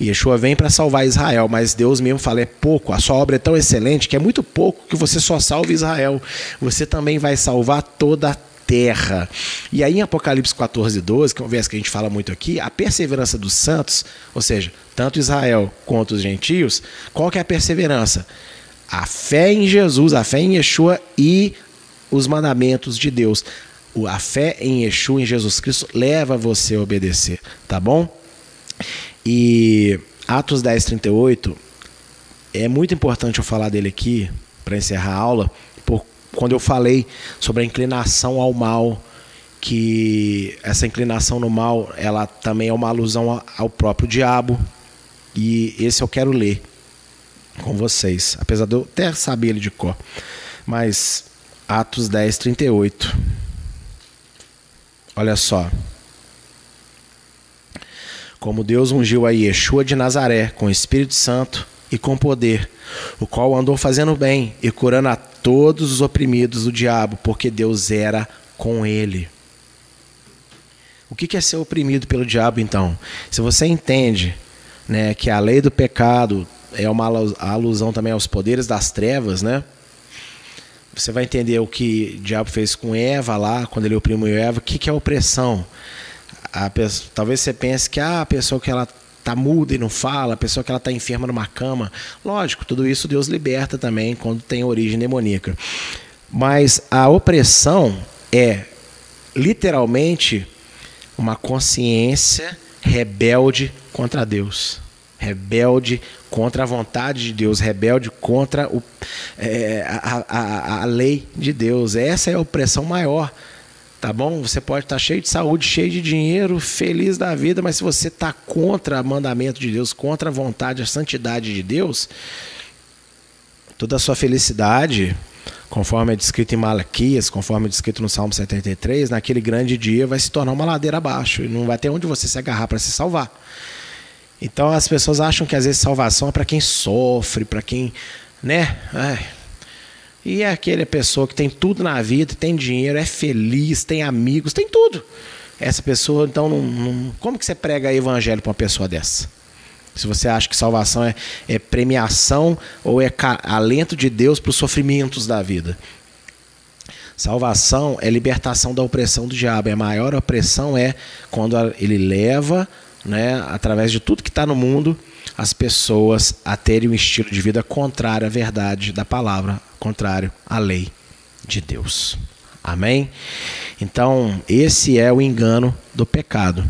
Yeshua vem para salvar Israel, mas Deus mesmo fala: é pouco, a sua obra é tão excelente que é muito pouco que você só salve Israel. Você também vai salvar toda a terra. E aí em Apocalipse 14, 12, que é uma vez que a gente fala muito aqui, a perseverança dos santos, ou seja, tanto Israel quanto os gentios, qual que é a perseverança? A fé em Jesus, a fé em Yeshua e os mandamentos de Deus. A fé em Yeshua, em Jesus Cristo, leva você a obedecer, tá bom? E Atos 10, 38, é muito importante eu falar dele aqui, para encerrar a aula, quando eu falei sobre a inclinação ao mal, que essa inclinação no mal, ela também é uma alusão ao próprio diabo. E esse eu quero ler com vocês, apesar de eu até saber ele de cor. Mas Atos 10, 38. Olha só. Como Deus ungiu a Yeshua de Nazaré com o Espírito Santo e com poder, o qual andou fazendo bem e curando a todos os oprimidos do diabo, porque Deus era com ele. O que é ser oprimido pelo diabo, então? Se você entende né, que a lei do pecado é uma alusão também aos poderes das trevas, né? Você vai entender o que o diabo fez com Eva lá, quando ele oprimiu Eva. O que é opressão? Pessoa, talvez você pense que ah, a pessoa que ela tá muda e não fala, a pessoa que ela tá enferma numa cama. Lógico, tudo isso Deus liberta também quando tem origem demoníaca. Mas a opressão é literalmente uma consciência rebelde contra Deus, rebelde contra a vontade de Deus, rebelde contra o, é, a, a, a lei de Deus. Essa é a opressão maior tá bom? Você pode estar cheio de saúde, cheio de dinheiro, feliz da vida, mas se você está contra o mandamento de Deus, contra a vontade, a santidade de Deus, toda a sua felicidade, conforme é descrito em Malaquias, conforme é descrito no Salmo 73, naquele grande dia vai se tornar uma ladeira abaixo e não vai ter onde você se agarrar para se salvar. Então as pessoas acham que às vezes salvação é para quem sofre, para quem, né? Ai, e é aquela pessoa que tem tudo na vida, tem dinheiro, é feliz, tem amigos, tem tudo. Essa pessoa, então, não, não, como que você prega evangelho para uma pessoa dessa? Se você acha que salvação é, é premiação ou é alento de Deus para os sofrimentos da vida. Salvação é libertação da opressão do diabo. A maior opressão é quando ele leva, né, através de tudo que está no mundo, as pessoas a terem um estilo de vida contrário à verdade da palavra, contrário à lei de Deus. Amém? Então, esse é o engano do pecado.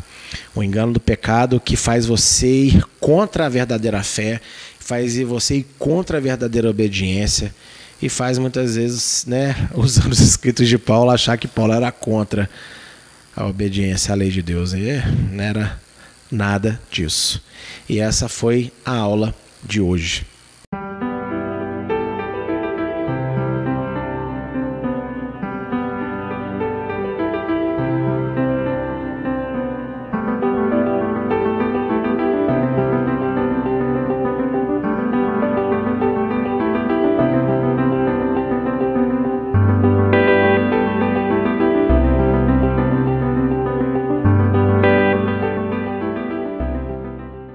O engano do pecado que faz você ir contra a verdadeira fé, faz você ir contra a verdadeira obediência e faz muitas vezes, né, usando os escritos de Paulo, achar que Paulo era contra a obediência à lei de Deus. E não era nada disso. E essa foi a aula de hoje.